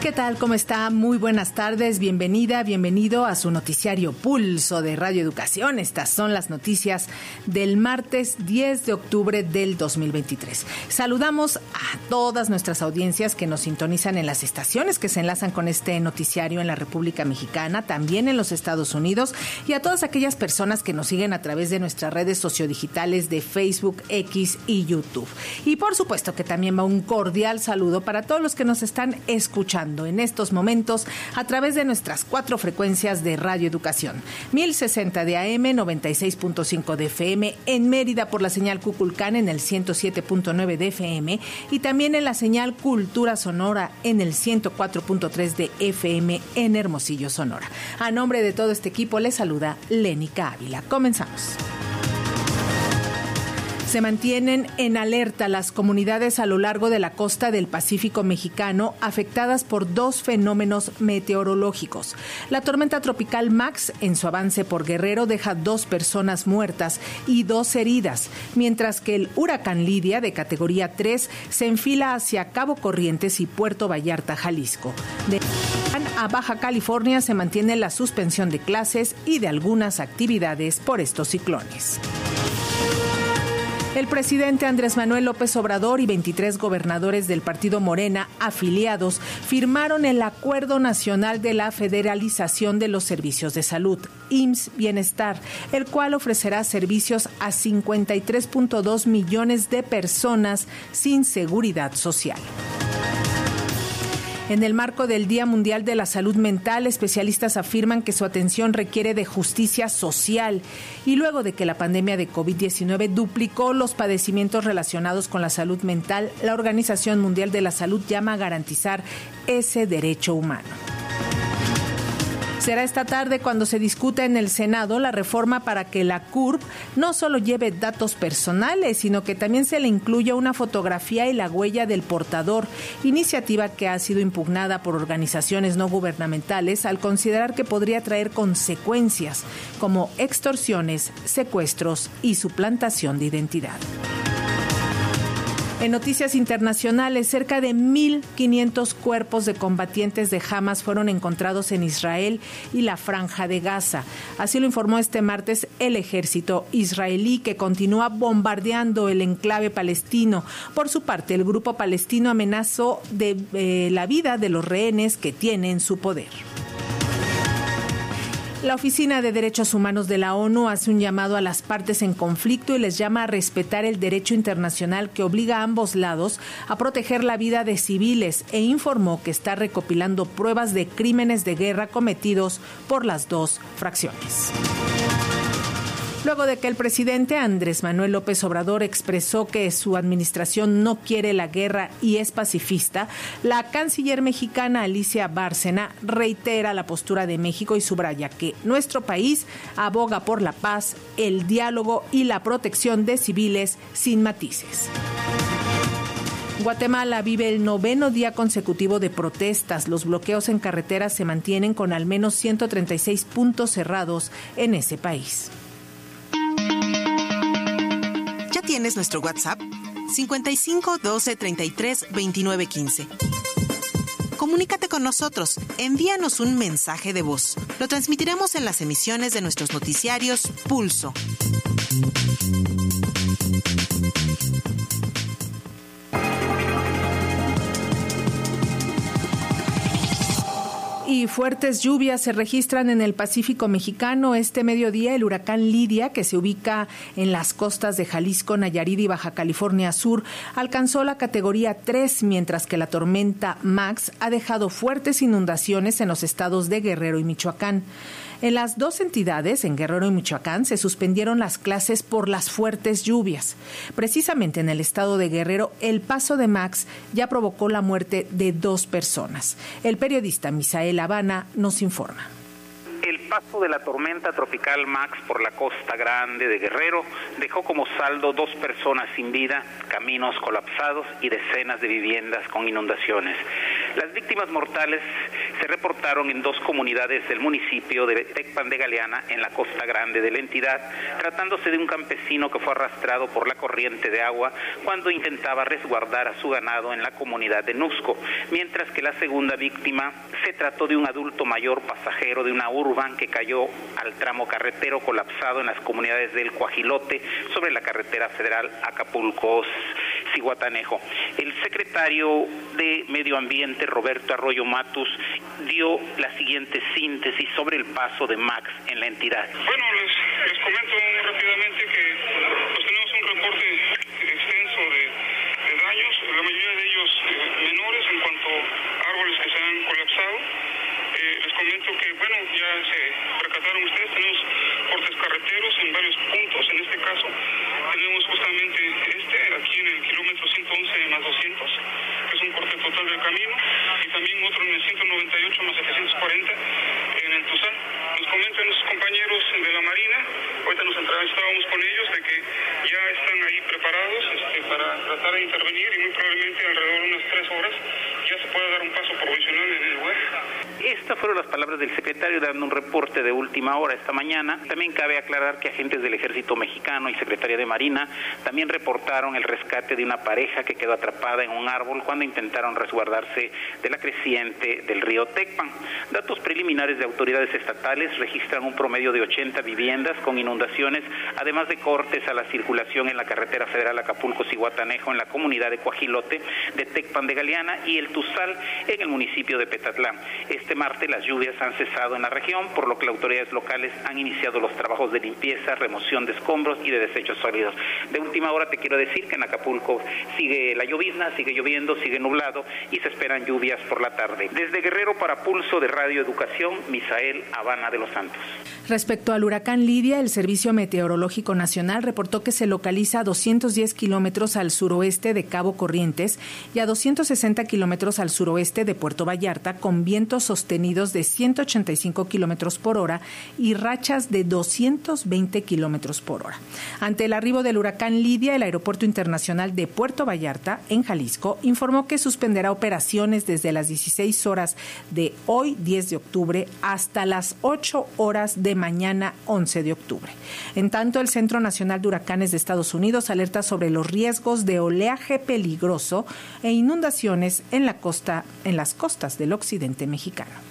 ¿Qué tal? ¿Cómo está? Muy buenas tardes. Bienvenida, bienvenido a su noticiario Pulso de Radio Educación. Estas son las noticias del martes 10 de octubre del 2023. Saludamos a todas nuestras audiencias que nos sintonizan en las estaciones que se enlazan con este noticiario en la República Mexicana, también en los Estados Unidos y a todas aquellas personas que nos siguen a través de nuestras redes sociodigitales de Facebook, X y YouTube. Y por supuesto que también va un cordial saludo para todos los que nos están escuchando en estos momentos a través de nuestras cuatro frecuencias de Radio Educación. 1060 de AM, 96.5 de FM, en Mérida por la señal Cuculcán en el 107.9 de FM y también en la señal Cultura Sonora en el 104.3 de FM en Hermosillo, Sonora. A nombre de todo este equipo le saluda Lénica Ávila. Comenzamos. Se mantienen en alerta las comunidades a lo largo de la costa del Pacífico mexicano afectadas por dos fenómenos meteorológicos. La tormenta tropical Max en su avance por Guerrero deja dos personas muertas y dos heridas, mientras que el huracán Lidia de categoría 3 se enfila hacia Cabo Corrientes y Puerto Vallarta, Jalisco. De a Baja California se mantiene la suspensión de clases y de algunas actividades por estos ciclones. El presidente Andrés Manuel López Obrador y 23 gobernadores del partido Morena afiliados firmaron el Acuerdo Nacional de la Federalización de los Servicios de Salud, IMSS Bienestar, el cual ofrecerá servicios a 53.2 millones de personas sin seguridad social. En el marco del Día Mundial de la Salud Mental, especialistas afirman que su atención requiere de justicia social y luego de que la pandemia de COVID-19 duplicó los padecimientos relacionados con la salud mental, la Organización Mundial de la Salud llama a garantizar ese derecho humano. Será esta tarde cuando se discuta en el Senado la reforma para que la CURP no solo lleve datos personales, sino que también se le incluya una fotografía y la huella del portador, iniciativa que ha sido impugnada por organizaciones no gubernamentales al considerar que podría traer consecuencias como extorsiones, secuestros y suplantación de identidad. En noticias internacionales, cerca de 1.500 cuerpos de combatientes de Hamas fueron encontrados en Israel y la franja de Gaza. Así lo informó este martes el ejército israelí que continúa bombardeando el enclave palestino. Por su parte, el grupo palestino amenazó de eh, la vida de los rehenes que tiene en su poder. La Oficina de Derechos Humanos de la ONU hace un llamado a las partes en conflicto y les llama a respetar el derecho internacional que obliga a ambos lados a proteger la vida de civiles e informó que está recopilando pruebas de crímenes de guerra cometidos por las dos fracciones. Luego de que el presidente Andrés Manuel López Obrador expresó que su administración no quiere la guerra y es pacifista, la canciller mexicana Alicia Bárcena reitera la postura de México y subraya que nuestro país aboga por la paz, el diálogo y la protección de civiles sin matices. Guatemala vive el noveno día consecutivo de protestas. Los bloqueos en carreteras se mantienen con al menos 136 puntos cerrados en ese país. Tienes nuestro WhatsApp 55 12 33 29 15. Comunícate con nosotros, envíanos un mensaje de voz. Lo transmitiremos en las emisiones de nuestros noticiarios Pulso. Fuertes lluvias se registran en el Pacífico mexicano. Este mediodía el huracán Lidia, que se ubica en las costas de Jalisco, Nayarit y Baja California Sur, alcanzó la categoría 3, mientras que la tormenta Max ha dejado fuertes inundaciones en los estados de Guerrero y Michoacán. En las dos entidades, en Guerrero y Michoacán, se suspendieron las clases por las fuertes lluvias. Precisamente en el estado de Guerrero, el paso de Max ya provocó la muerte de dos personas. El periodista Misael Habana nos informa paso de la tormenta tropical Max por la costa grande de Guerrero dejó como saldo dos personas sin vida, caminos colapsados y decenas de viviendas con inundaciones. Las víctimas mortales se reportaron en dos comunidades del municipio de Tecpan de Galeana, en la costa grande de la entidad, tratándose de un campesino que fue arrastrado por la corriente de agua cuando intentaba resguardar a su ganado en la comunidad de Nusco, mientras que la segunda víctima se trató de un adulto mayor pasajero de una urban que cayó al tramo carretero colapsado en las comunidades del Coajilote sobre la carretera federal Acapulco Ciguatanejo. El secretario de Medio Ambiente, Roberto Arroyo Matus, dio la siguiente síntesis sobre el paso de Max en la entidad. Bueno, les, comento rápidamente que pues, tenemos un reporte extenso de, daños, la mayoría de ellos eh, menores en cuanto a árboles que se han colapsado. Eh, les comento que, bueno, ya se percataron ustedes, tenemos cortes carreteros en varios puntos, en este caso tenemos justamente este, aquí en el kilómetro 111 más 200, que es un total del camino, y también otro en el 198 más 740 en el Tuzán. Nos comentan nuestros compañeros de la Marina, ahorita nos entrevistábamos con ellos, de que ya están ahí preparados este, para tratar de intervenir y muy probablemente alrededor de unas tres horas ya se pueda dar un paso provisional en el. Estas fueron las palabras del secretario dando un reporte de última hora esta mañana. También cabe aclarar que agentes del Ejército Mexicano y Secretaría de Marina también reportaron el rescate de una pareja que quedó atrapada en un árbol cuando intentaron resguardarse de la creciente del río Tecpan. Datos preliminares de autoridades estatales registran un promedio de 80 viviendas con inundaciones, además de cortes a la circulación en la carretera federal Acapulco-Cihuatanejo en la comunidad de Coajilote, de Tecpan de Galeana y el Tuzal en el municipio de Petatlán. Este las lluvias han cesado en la región, por lo que las autoridades locales han iniciado los trabajos de limpieza, remoción de escombros y de desechos sólidos. De última hora te quiero decir que en Acapulco sigue la llovizna, sigue lloviendo, sigue nublado y se esperan lluvias por la tarde. Desde Guerrero para Pulso de Radio Educación, Misael Habana de los Santos. Respecto al huracán Lidia, el Servicio Meteorológico Nacional reportó que se localiza a 210 kilómetros al suroeste de Cabo Corrientes y a 260 kilómetros al suroeste de Puerto Vallarta, con vientos sostenidos de 185 kilómetros por hora y rachas de 220 kilómetros por hora. Ante el arribo del huracán Lidia, el Aeropuerto Internacional de Puerto Vallarta, en Jalisco, informó que suspenderá operaciones desde las 16 horas de hoy, 10 de octubre, hasta las 8 horas de mañana 11 de octubre. En tanto, el Centro Nacional de Huracanes de Estados Unidos alerta sobre los riesgos de oleaje peligroso e inundaciones en la costa en las costas del occidente mexicano.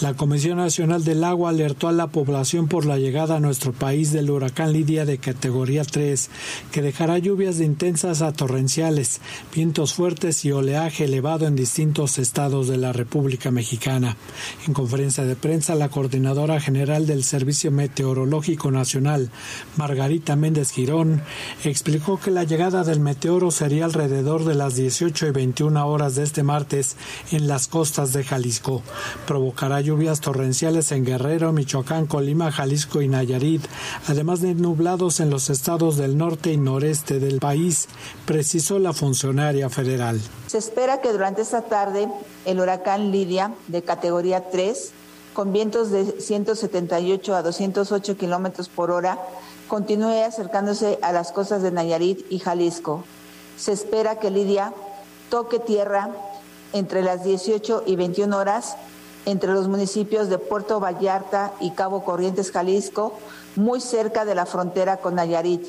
La Comisión Nacional del Agua alertó a la población por la llegada a nuestro país del huracán Lidia de categoría 3, que dejará lluvias de intensas a torrenciales, vientos fuertes y oleaje elevado en distintos estados de la República Mexicana. En conferencia de prensa, la coordinadora general del Servicio Meteorológico Nacional, Margarita Méndez Girón, explicó que la llegada del meteoro sería alrededor de las 18 y 21 horas de este martes en las costas de Jalisco. Provocará lluvias torrenciales en Guerrero, Michoacán, Colima, Jalisco y Nayarit, además de nublados en los estados del norte y noreste del país, precisó la funcionaria federal. Se espera que durante esta tarde el huracán Lidia, de categoría 3, con vientos de 178 a 208 kilómetros por hora, continúe acercándose a las costas de Nayarit y Jalisco. Se espera que Lidia toque tierra entre las 18 y 21 horas entre los municipios de Puerto Vallarta y Cabo Corrientes, Jalisco, muy cerca de la frontera con Nayarit,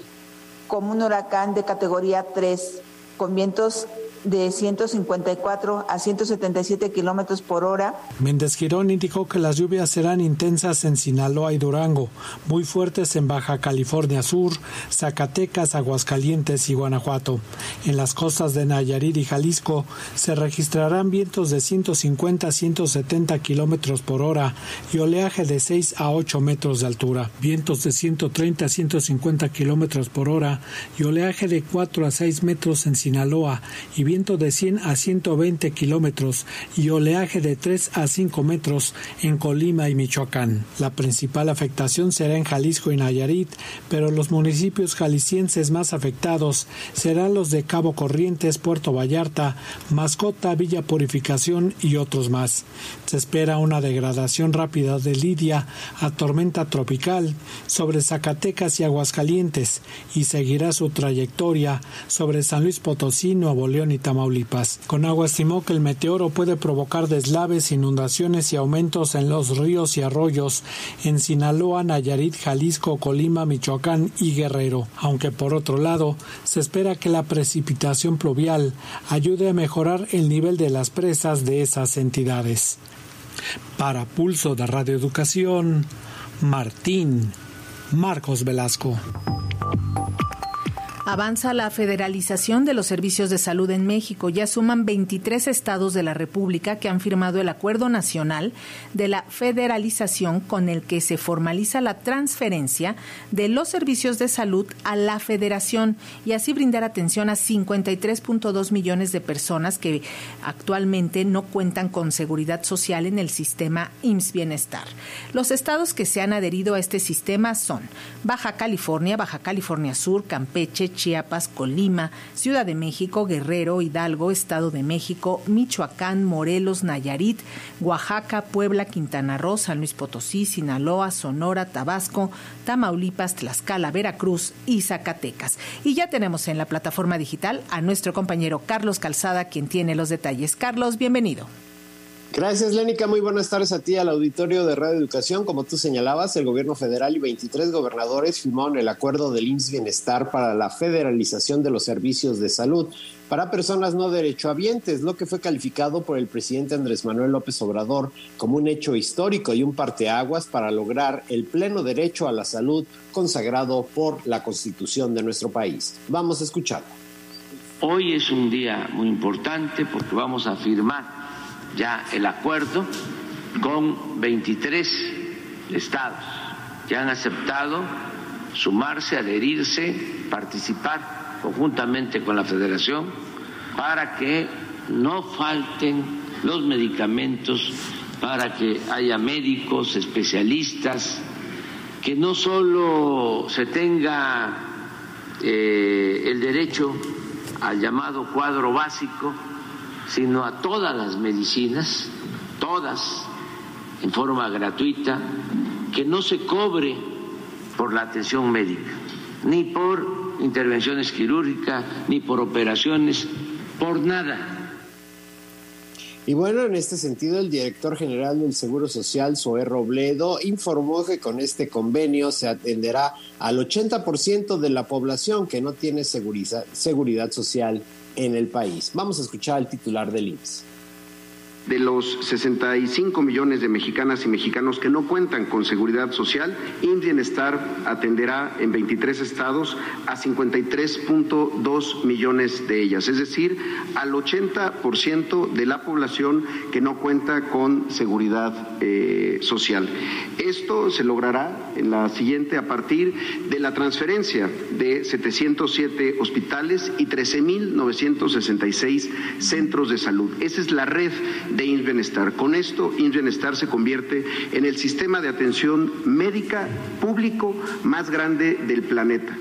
como un huracán de categoría 3, con vientos de 154 a 177 kilómetros por hora. Méndez Girón indicó que las lluvias serán intensas en Sinaloa y Durango, muy fuertes en Baja California Sur, Zacatecas, Aguascalientes y Guanajuato. En las costas de Nayarit y Jalisco se registrarán vientos de 150 a 170 kilómetros por hora y oleaje de 6 a 8 metros de altura, vientos de 130 a 150 kilómetros por hora y oleaje de 4 a 6 metros en Sinaloa y viento de 100 a 120 kilómetros y oleaje de 3 a 5 metros en Colima y Michoacán. La principal afectación será en Jalisco y Nayarit, pero los municipios jaliscienses más afectados serán los de Cabo Corrientes, Puerto Vallarta, Mascota, Villa Purificación y otros más. Se espera una degradación rápida de Lidia a tormenta tropical sobre Zacatecas y Aguascalientes y seguirá su trayectoria sobre San Luis Potosí, Nuevo León y Tamaulipas. Con agua estimó que el meteoro puede provocar deslaves, inundaciones y aumentos en los ríos y arroyos en Sinaloa, Nayarit, Jalisco, Colima, Michoacán y Guerrero, aunque por otro lado se espera que la precipitación pluvial ayude a mejorar el nivel de las presas de esas entidades. Para Pulso de Radio Educación, Martín Marcos Velasco. Avanza la federalización de los servicios de salud en México. Ya suman 23 estados de la República que han firmado el Acuerdo Nacional de la Federalización con el que se formaliza la transferencia de los servicios de salud a la federación y así brindar atención a 53.2 millones de personas que actualmente no cuentan con seguridad social en el sistema IMSS Bienestar. Los estados que se han adherido a este sistema son Baja California, Baja California Sur, Campeche, Chiapas, Colima, Ciudad de México, Guerrero, Hidalgo, Estado de México, Michoacán, Morelos, Nayarit, Oaxaca, Puebla, Quintana Roo, San Luis Potosí, Sinaloa, Sonora, Tabasco, Tamaulipas, Tlaxcala, Veracruz y Zacatecas. Y ya tenemos en la plataforma digital a nuestro compañero Carlos Calzada, quien tiene los detalles. Carlos, bienvenido. Gracias, Lénica. Muy buenas tardes a ti, al auditorio de Radio Educación. Como tú señalabas, el gobierno federal y 23 gobernadores firmaron el acuerdo del IMSS Bienestar para la federalización de los servicios de salud para personas no derechohabientes, lo que fue calificado por el presidente Andrés Manuel López Obrador como un hecho histórico y un parteaguas para lograr el pleno derecho a la salud consagrado por la Constitución de nuestro país. Vamos a escucharlo. Hoy es un día muy importante porque vamos a firmar ya el acuerdo con 23 estados. Que han aceptado sumarse, adherirse, participar conjuntamente con la federación para que no falten los medicamentos, para que haya médicos, especialistas, que no solo se tenga eh, el derecho al llamado cuadro básico, sino a todas las medicinas, todas en forma gratuita, que no se cobre por la atención médica, ni por intervenciones quirúrgicas, ni por operaciones, por nada. Y bueno, en este sentido, el director general del Seguro Social, Zoé Robledo, informó que con este convenio se atenderá al 80% de la población que no tiene seguridad, social en el país. Vamos a escuchar al titular del IMSS de los 65 millones de mexicanas y mexicanos que no cuentan con seguridad social, Bienestar atenderá en 23 estados a 53.2 millones de ellas, es decir, al 80% de la población que no cuenta con seguridad eh, social. Esto se logrará en la siguiente a partir de la transferencia de 707 hospitales y 13.966 centros de salud. Esa es la red de Bienestar. Con esto, Bienestar se convierte en el sistema de atención médica público más grande del planeta.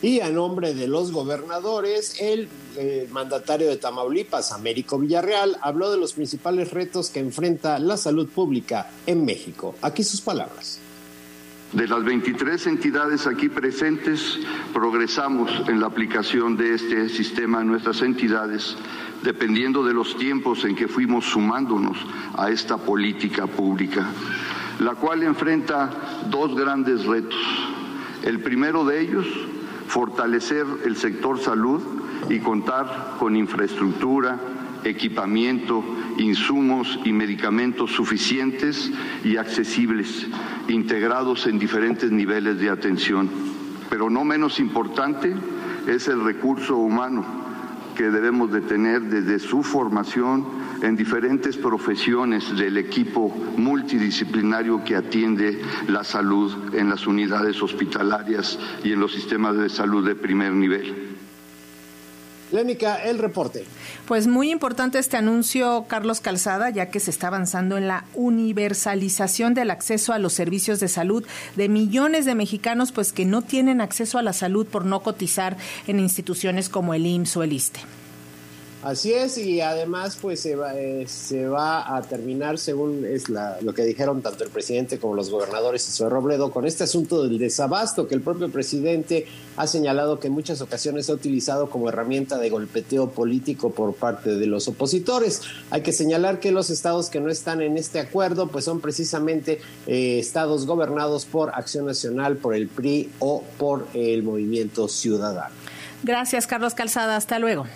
Y a nombre de los gobernadores, el eh, mandatario de Tamaulipas, Américo Villarreal, habló de los principales retos que enfrenta la salud pública en México. Aquí sus palabras. De las 23 entidades aquí presentes, progresamos en la aplicación de este sistema en nuestras entidades dependiendo de los tiempos en que fuimos sumándonos a esta política pública, la cual enfrenta dos grandes retos. El primero de ellos, fortalecer el sector salud y contar con infraestructura, equipamiento, insumos y medicamentos suficientes y accesibles, integrados en diferentes niveles de atención. Pero no menos importante es el recurso humano que debemos de tener desde su formación en diferentes profesiones del equipo multidisciplinario que atiende la salud en las unidades hospitalarias y en los sistemas de salud de primer nivel. Lénica, el reporte. Pues muy importante este anuncio, Carlos Calzada, ya que se está avanzando en la universalización del acceso a los servicios de salud de millones de mexicanos, pues que no tienen acceso a la salud por no cotizar en instituciones como el IMSS o el ISTE. Así es, y además pues se va, eh, se va a terminar, según es la, lo que dijeron tanto el presidente como los gobernadores y su Robledo, con este asunto del desabasto que el propio presidente ha señalado que en muchas ocasiones ha utilizado como herramienta de golpeteo político por parte de los opositores. Hay que señalar que los estados que no están en este acuerdo pues son precisamente eh, estados gobernados por Acción Nacional, por el PRI o por el Movimiento Ciudadano. Gracias, Carlos Calzada. Hasta luego.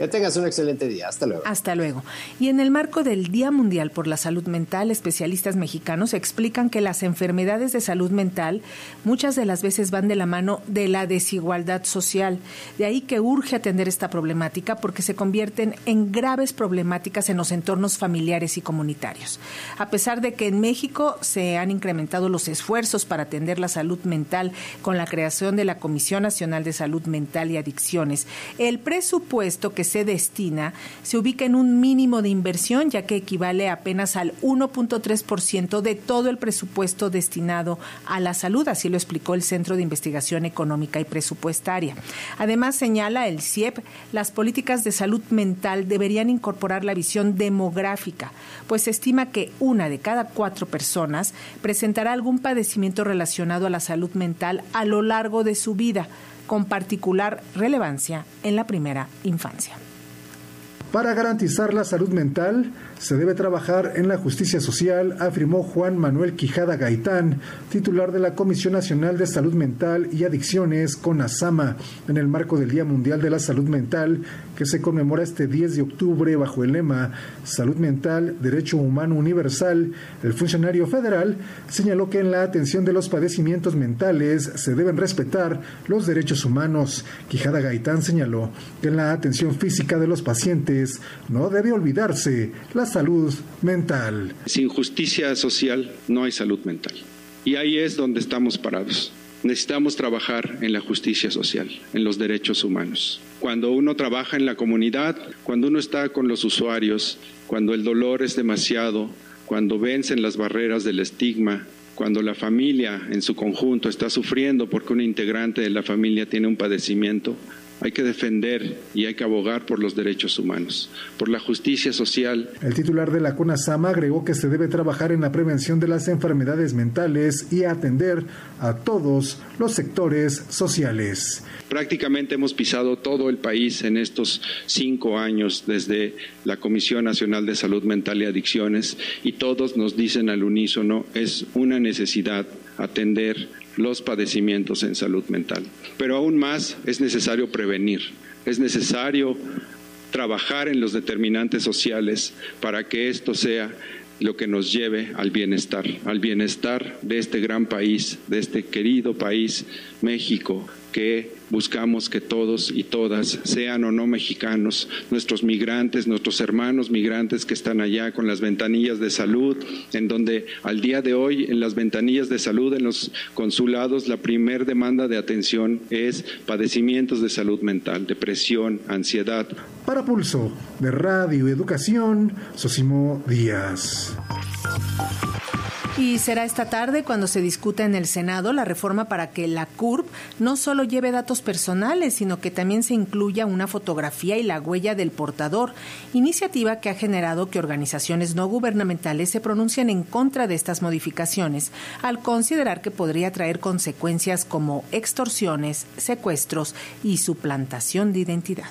Que tengas un excelente día. Hasta luego. Hasta luego. Y en el marco del Día Mundial por la Salud Mental, especialistas mexicanos explican que las enfermedades de salud mental muchas de las veces van de la mano de la desigualdad social. De ahí que urge atender esta problemática porque se convierten en graves problemáticas en los entornos familiares y comunitarios. A pesar de que en México se han incrementado los esfuerzos para atender la salud mental con la creación de la Comisión Nacional de Salud Mental y Adicciones, el presupuesto que se destina se ubica en un mínimo de inversión, ya que equivale apenas al 1.3% de todo el presupuesto destinado a la salud, así lo explicó el Centro de Investigación Económica y Presupuestaria. Además, señala el CIEP, las políticas de salud mental deberían incorporar la visión demográfica, pues se estima que una de cada cuatro personas presentará algún padecimiento relacionado a la salud mental a lo largo de su vida con particular relevancia en la primera infancia. Para garantizar la salud mental, se debe trabajar en la justicia social, afirmó Juan Manuel Quijada Gaitán, titular de la Comisión Nacional de Salud Mental y Adicciones, CONASAMA, en el marco del Día Mundial de la Salud Mental, que se conmemora este 10 de octubre bajo el lema Salud Mental, Derecho Humano Universal. El funcionario federal señaló que en la atención de los padecimientos mentales se deben respetar los derechos humanos. Quijada Gaitán señaló que en la atención física de los pacientes no debe olvidarse la salud mental. Sin justicia social no hay salud mental. Y ahí es donde estamos parados. Necesitamos trabajar en la justicia social, en los derechos humanos. Cuando uno trabaja en la comunidad, cuando uno está con los usuarios, cuando el dolor es demasiado, cuando vencen las barreras del estigma, cuando la familia en su conjunto está sufriendo porque un integrante de la familia tiene un padecimiento, hay que defender y hay que abogar por los derechos humanos, por la justicia social. El titular de la CONASAMA agregó que se debe trabajar en la prevención de las enfermedades mentales y atender a todos los sectores sociales. Prácticamente hemos pisado todo el país en estos cinco años desde la Comisión Nacional de Salud Mental y Adicciones y todos nos dicen al unísono es una necesidad atender los padecimientos en salud mental. Pero aún más es necesario prevenir, es necesario trabajar en los determinantes sociales para que esto sea lo que nos lleve al bienestar, al bienestar de este gran país, de este querido país, México, que buscamos que todos y todas, sean o no mexicanos, nuestros migrantes, nuestros hermanos migrantes que están allá con las ventanillas de salud, en donde al día de hoy en las ventanillas de salud, en los consulados, la primer demanda de atención es padecimientos de salud mental, depresión, ansiedad. Para Pulso de Radio Educación, Sosimo Díaz. Y será esta tarde cuando se discuta en el Senado la reforma para que la CURP no solo lleve datos personales, sino que también se incluya una fotografía y la huella del portador, iniciativa que ha generado que organizaciones no gubernamentales se pronuncien en contra de estas modificaciones, al considerar que podría traer consecuencias como extorsiones, secuestros y suplantación de identidad.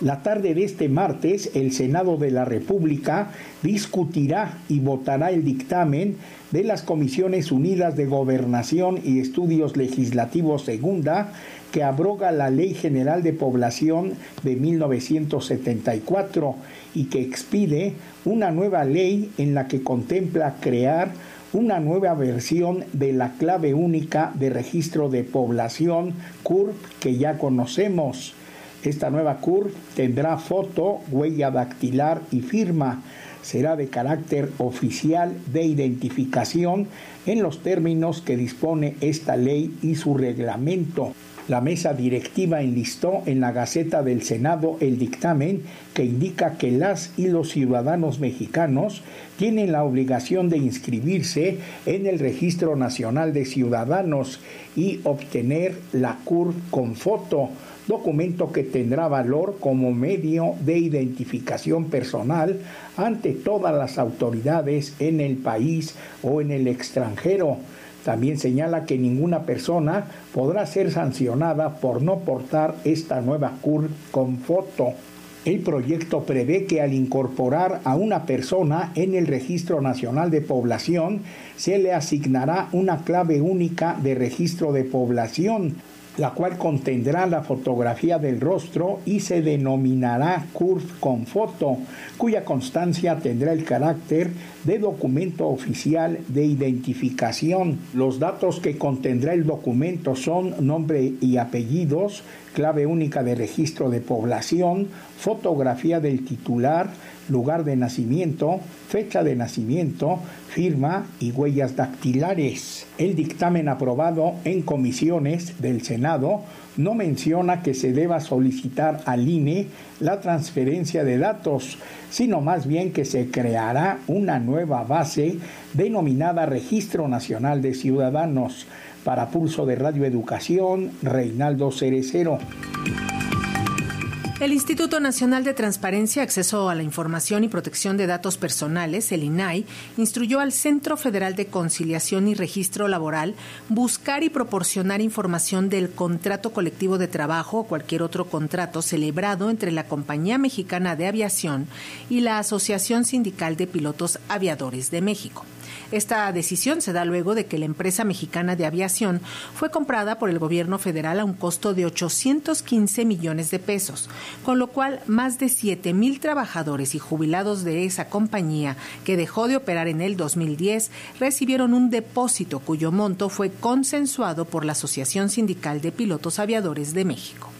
La tarde de este martes, el Senado de la República discutirá y votará el dictamen de las Comisiones Unidas de Gobernación y Estudios Legislativos Segunda, que abroga la Ley General de Población de 1974 y que expide una nueva ley en la que contempla crear una nueva versión de la clave única de registro de población CURP que ya conocemos. Esta nueva CURP tendrá foto, huella dactilar y firma. Será de carácter oficial de identificación en los términos que dispone esta ley y su reglamento. La mesa directiva enlistó en la Gaceta del Senado el dictamen que indica que las y los ciudadanos mexicanos tienen la obligación de inscribirse en el Registro Nacional de Ciudadanos y obtener la CUR con foto, documento que tendrá valor como medio de identificación personal ante todas las autoridades en el país o en el extranjero. También señala que ninguna persona podrá ser sancionada por no portar esta nueva CUR con foto. El proyecto prevé que al incorporar a una persona en el Registro Nacional de Población, se le asignará una clave única de registro de población, la cual contendrá la fotografía del rostro y se denominará CURF con foto, cuya constancia tendrá el carácter de documento oficial de identificación. Los datos que contendrá el documento son nombre y apellidos, clave única de registro de población, fotografía del titular, lugar de nacimiento, fecha de nacimiento, firma y huellas dactilares. El dictamen aprobado en comisiones del Senado no menciona que se deba solicitar al INE la transferencia de datos, sino más bien que se creará una nueva base denominada Registro Nacional de Ciudadanos. Para Pulso de Radio Educación, Reinaldo Cerecero. El Instituto Nacional de Transparencia, Acceso a la Información y Protección de Datos Personales, el INAI, instruyó al Centro Federal de Conciliación y Registro Laboral buscar y proporcionar información del contrato colectivo de trabajo o cualquier otro contrato celebrado entre la Compañía Mexicana de Aviación y la Asociación Sindical de Pilotos Aviadores de México. Esta decisión se da luego de que la empresa mexicana de aviación fue comprada por el gobierno federal a un costo de 815 millones de pesos, con lo cual más de 7 mil trabajadores y jubilados de esa compañía que dejó de operar en el 2010 recibieron un depósito cuyo monto fue consensuado por la Asociación Sindical de Pilotos Aviadores de México.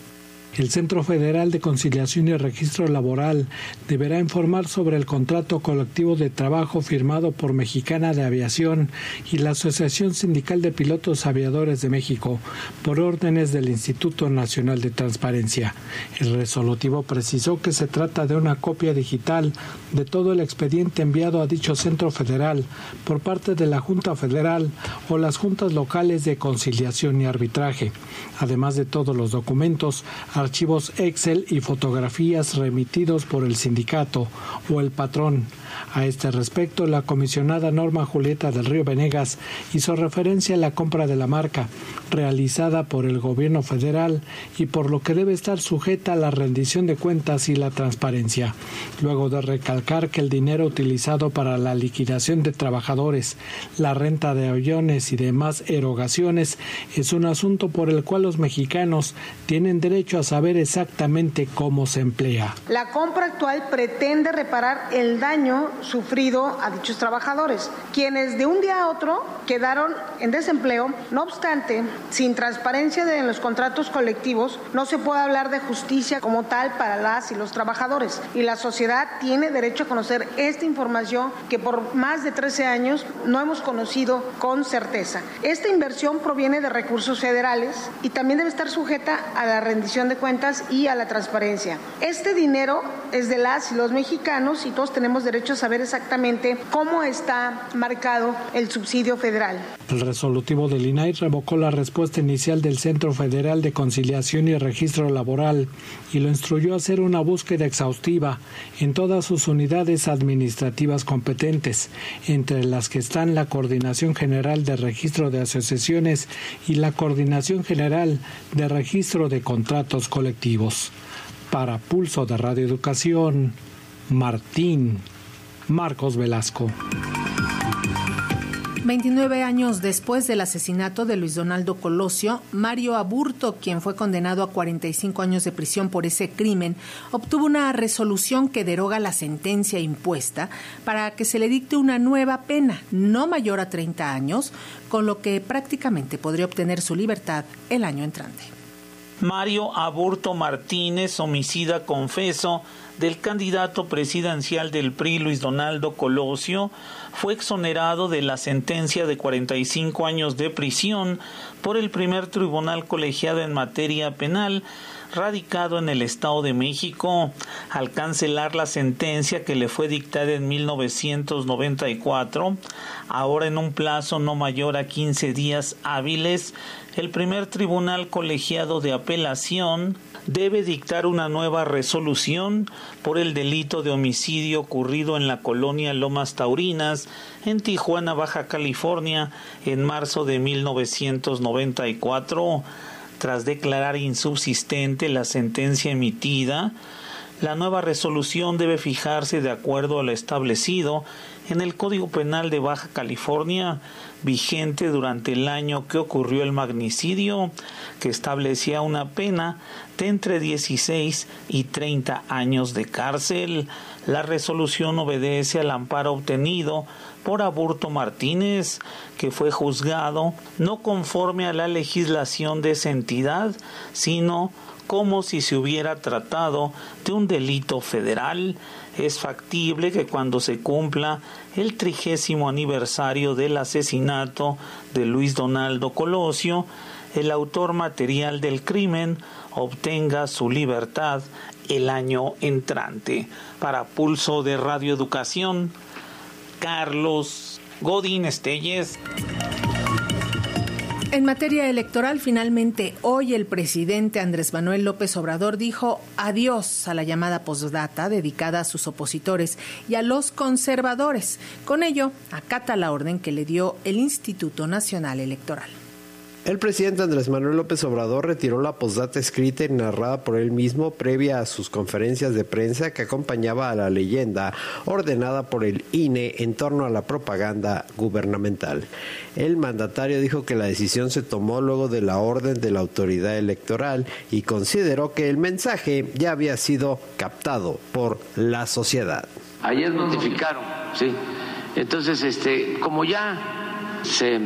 El Centro Federal de Conciliación y Registro Laboral deberá informar sobre el contrato colectivo de trabajo firmado por Mexicana de Aviación y la Asociación Sindical de Pilotos Aviadores de México por órdenes del Instituto Nacional de Transparencia. El resolutivo precisó que se trata de una copia digital de todo el expediente enviado a dicho Centro Federal por parte de la Junta Federal o las juntas locales de conciliación y arbitraje, además de todos los documentos archivos Excel y fotografías remitidos por el sindicato o el patrón. A este respecto, la comisionada Norma Julieta del Río Venegas hizo referencia a la compra de la marca, realizada por el gobierno federal y por lo que debe estar sujeta a la rendición de cuentas y la transparencia, luego de recalcar que el dinero utilizado para la liquidación de trabajadores, la renta de aviones y demás erogaciones es un asunto por el cual los mexicanos tienen derecho a saber exactamente cómo se emplea. La compra actual pretende reparar el daño sufrido a dichos trabajadores, quienes de un día a otro quedaron en desempleo. No obstante, sin transparencia de los contratos colectivos, no se puede hablar de justicia como tal para las y los trabajadores. Y la sociedad tiene derecho a conocer esta información que por más de 13 años no hemos conocido con certeza. Esta inversión proviene de recursos federales y también debe estar sujeta a la rendición de cuentas y a la transparencia. Este dinero es de las y los mexicanos y todos tenemos derecho a saber exactamente cómo está marcado el subsidio federal. Resolutivo del INAI revocó la respuesta inicial del Centro Federal de Conciliación y Registro Laboral y lo instruyó a hacer una búsqueda exhaustiva en todas sus unidades administrativas competentes, entre las que están la Coordinación General de Registro de Asociaciones y la Coordinación General de Registro de Contratos Colectivos. Para Pulso de Radio Educación, Martín Marcos Velasco. 29 años después del asesinato de Luis Donaldo Colosio, Mario Aburto, quien fue condenado a 45 años de prisión por ese crimen, obtuvo una resolución que deroga la sentencia impuesta para que se le dicte una nueva pena, no mayor a 30 años, con lo que prácticamente podría obtener su libertad el año entrante. Mario Aburto Martínez, homicida confeso, del candidato presidencial del PRI, Luis Donaldo Colosio, fue exonerado de la sentencia de 45 años de prisión por el primer tribunal colegiado en materia penal radicado en el Estado de México al cancelar la sentencia que le fue dictada en 1994, ahora en un plazo no mayor a 15 días hábiles, el primer tribunal colegiado de apelación debe dictar una nueva resolución por el delito de homicidio ocurrido en la colonia Lomas Taurinas, en Tijuana, Baja California, en marzo de 1994 tras declarar insubsistente la sentencia emitida, la nueva resolución debe fijarse de acuerdo a lo establecido en el Código Penal de Baja California, vigente durante el año que ocurrió el magnicidio, que establecía una pena de entre 16 y 30 años de cárcel. La resolución obedece al amparo obtenido por Aburto Martínez, que fue juzgado no conforme a la legislación de esa entidad, sino como si se hubiera tratado de un delito federal. Es factible que cuando se cumpla el trigésimo aniversario del asesinato de Luis Donaldo Colosio, el autor material del crimen obtenga su libertad el año entrante. Para Pulso de Radioeducación, Carlos Godín Estelles. En materia electoral, finalmente hoy el presidente Andrés Manuel López Obrador dijo adiós a la llamada postdata dedicada a sus opositores y a los conservadores. Con ello, acata la orden que le dio el Instituto Nacional Electoral. El presidente Andrés Manuel López Obrador retiró la postdata escrita y narrada por él mismo previa a sus conferencias de prensa que acompañaba a la leyenda ordenada por el INE en torno a la propaganda gubernamental. El mandatario dijo que la decisión se tomó luego de la orden de la autoridad electoral y consideró que el mensaje ya había sido captado por la sociedad. Ayer notificaron, sí. Entonces, este, como ya se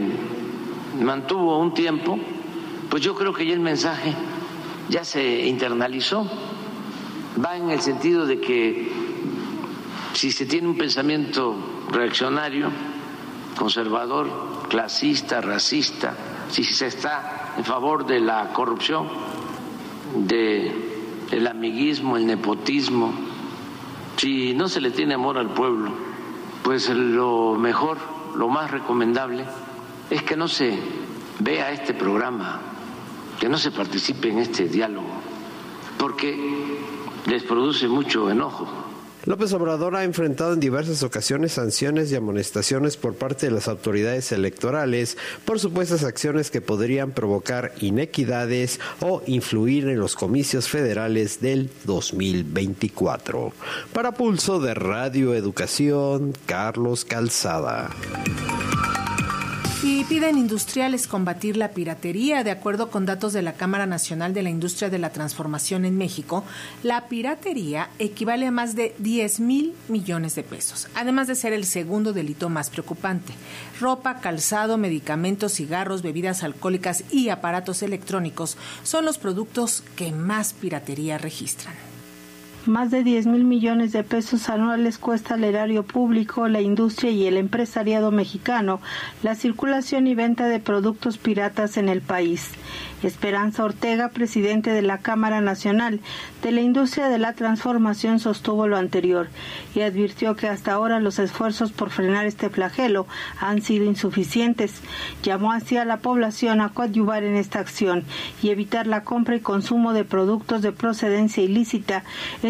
mantuvo un tiempo, pues yo creo que ya el mensaje ya se internalizó. Va en el sentido de que si se tiene un pensamiento reaccionario, conservador, clasista, racista, si se está en favor de la corrupción, de el amiguismo, el nepotismo, si no se le tiene amor al pueblo, pues lo mejor, lo más recomendable es que no se vea este programa, que no se participe en este diálogo, porque les produce mucho enojo. López Obrador ha enfrentado en diversas ocasiones sanciones y amonestaciones por parte de las autoridades electorales por supuestas acciones que podrían provocar inequidades o influir en los comicios federales del 2024. Para Pulso de Radio Educación, Carlos Calzada piden industriales combatir la piratería. De acuerdo con datos de la Cámara Nacional de la Industria de la Transformación en México, la piratería equivale a más de 10 mil millones de pesos, además de ser el segundo delito más preocupante. Ropa, calzado, medicamentos, cigarros, bebidas alcohólicas y aparatos electrónicos son los productos que más piratería registran. Más de 10 mil millones de pesos anuales cuesta al erario público, la industria y el empresariado mexicano la circulación y venta de productos piratas en el país. Esperanza Ortega, presidente de la Cámara Nacional de la Industria de la Transformación, sostuvo lo anterior y advirtió que hasta ahora los esfuerzos por frenar este flagelo han sido insuficientes. Llamó así a la población a coadyuvar en esta acción y evitar la compra y consumo de productos de procedencia ilícita,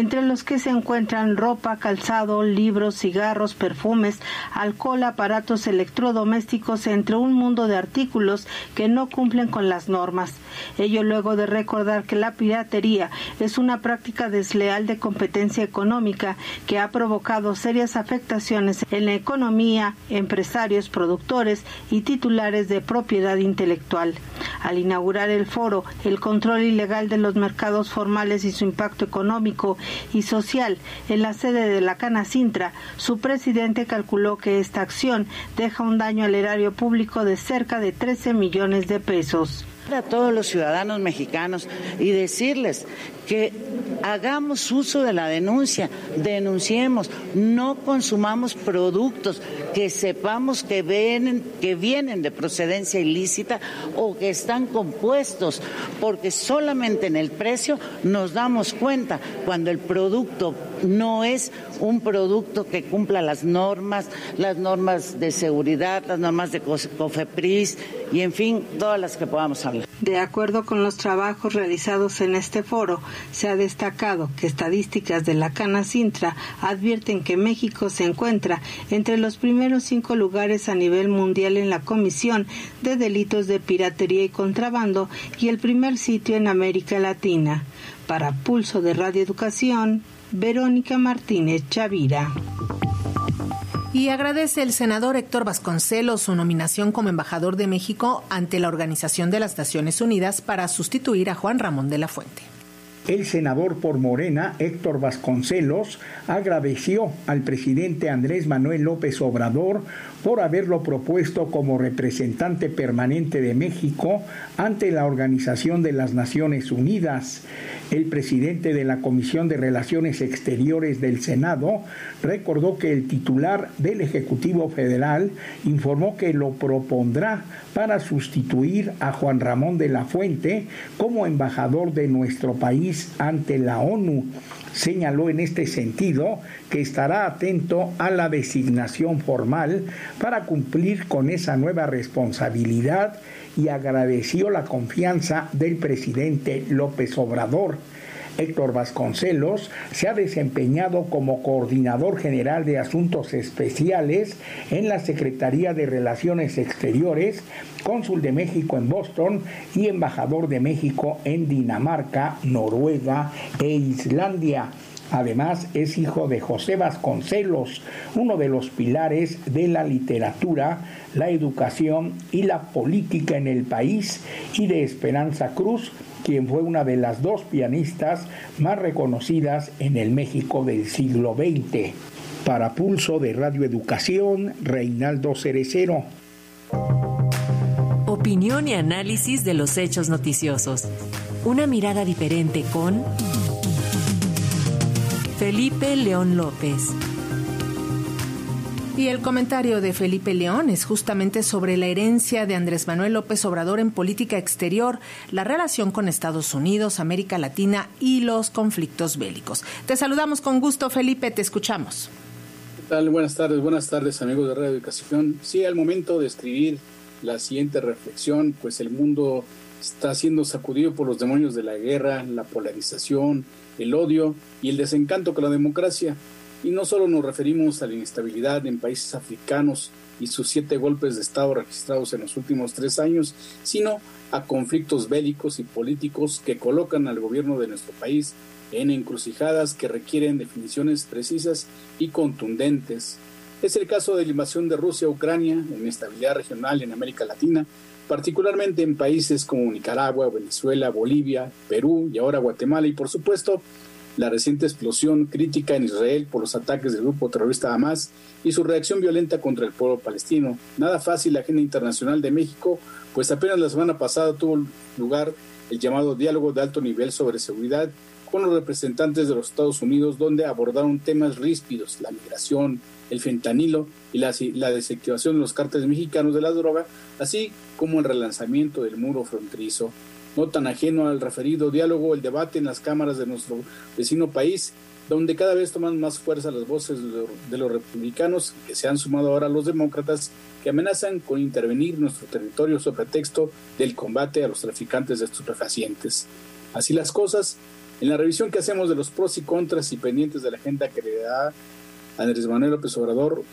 entre los que se encuentran ropa, calzado, libros, cigarros, perfumes, alcohol, aparatos electrodomésticos, entre un mundo de artículos que no cumplen con las normas. Ello luego de recordar que la piratería es una práctica desleal de competencia económica que ha provocado serias afectaciones en la economía, empresarios, productores y titulares de propiedad intelectual. Al inaugurar el foro El control ilegal de los mercados formales y su impacto económico y social. En la sede de la Cana Sintra, su presidente calculó que esta acción deja un daño al erario público de cerca de 13 millones de pesos. A todos los ciudadanos mexicanos y decirles que hagamos uso de la denuncia, denunciemos, no consumamos productos que sepamos que vienen, que vienen de procedencia ilícita o que están compuestos, porque solamente en el precio nos damos cuenta cuando el producto no es un producto que cumpla las normas, las normas de seguridad, las normas de COFEPRIS y en fin, todas las que podamos hablar. De acuerdo con los trabajos realizados en este foro, se ha destacado que estadísticas de la Cana Sintra advierten que México se encuentra entre los primeros cinco lugares a nivel mundial en la comisión de delitos de piratería y contrabando y el primer sitio en América Latina. Para Pulso de Radio Educación, Verónica Martínez Chavira. Y agradece el senador Héctor Vasconcelos su nominación como embajador de México ante la Organización de las Naciones Unidas para sustituir a Juan Ramón de la Fuente. El senador por Morena, Héctor Vasconcelos, agradeció al presidente Andrés Manuel López Obrador por haberlo propuesto como representante permanente de México ante la Organización de las Naciones Unidas. El presidente de la Comisión de Relaciones Exteriores del Senado recordó que el titular del Ejecutivo Federal informó que lo propondrá para sustituir a Juan Ramón de la Fuente como embajador de nuestro país ante la ONU señaló en este sentido que estará atento a la designación formal para cumplir con esa nueva responsabilidad y agradeció la confianza del presidente López Obrador. Héctor Vasconcelos se ha desempeñado como coordinador general de asuntos especiales en la Secretaría de Relaciones Exteriores, cónsul de México en Boston y embajador de México en Dinamarca, Noruega e Islandia. Además, es hijo de José Vasconcelos, uno de los pilares de la literatura, la educación y la política en el país, y de Esperanza Cruz, quien fue una de las dos pianistas más reconocidas en el México del siglo XX. Para Pulso de Radio Educación, Reinaldo Cerecero. Opinión y análisis de los hechos noticiosos. Una mirada diferente con Felipe León López. Y el comentario de Felipe León es justamente sobre la herencia de Andrés Manuel López Obrador en política exterior, la relación con Estados Unidos, América Latina y los conflictos bélicos. Te saludamos con gusto, Felipe, te escuchamos. ¿Qué tal? Buenas tardes, buenas tardes, amigos de Radio Educación. Sí, al momento de escribir la siguiente reflexión, pues el mundo está siendo sacudido por los demonios de la guerra, la polarización, el odio y el desencanto con la democracia. Y no solo nos referimos a la inestabilidad en países africanos y sus siete golpes de Estado registrados en los últimos tres años, sino a conflictos bélicos y políticos que colocan al gobierno de nuestro país en encrucijadas que requieren definiciones precisas y contundentes. Es el caso de la invasión de Rusia a Ucrania, la inestabilidad regional en América Latina, particularmente en países como Nicaragua, Venezuela, Bolivia, Perú y ahora Guatemala y por supuesto la reciente explosión crítica en Israel por los ataques del grupo terrorista Hamas y su reacción violenta contra el pueblo palestino. Nada fácil la agenda internacional de México, pues apenas la semana pasada tuvo lugar el llamado diálogo de alto nivel sobre seguridad con los representantes de los Estados Unidos, donde abordaron temas ríspidos, la migración, el fentanilo y la, desactivación de los cárteles mexicanos de la droga, así como el relanzamiento del muro fronterizo. No tan ajeno al referido diálogo, el debate en las cámaras de nuestro vecino país, donde cada vez toman más fuerza las voces de los republicanos, que se han sumado ahora a los demócratas, que amenazan con intervenir nuestro territorio sobre pretexto del combate a los traficantes de estupefacientes. Así las cosas, en la revisión que hacemos de los pros y contras y pendientes de la agenda que le da Andrés Manuel López Obrador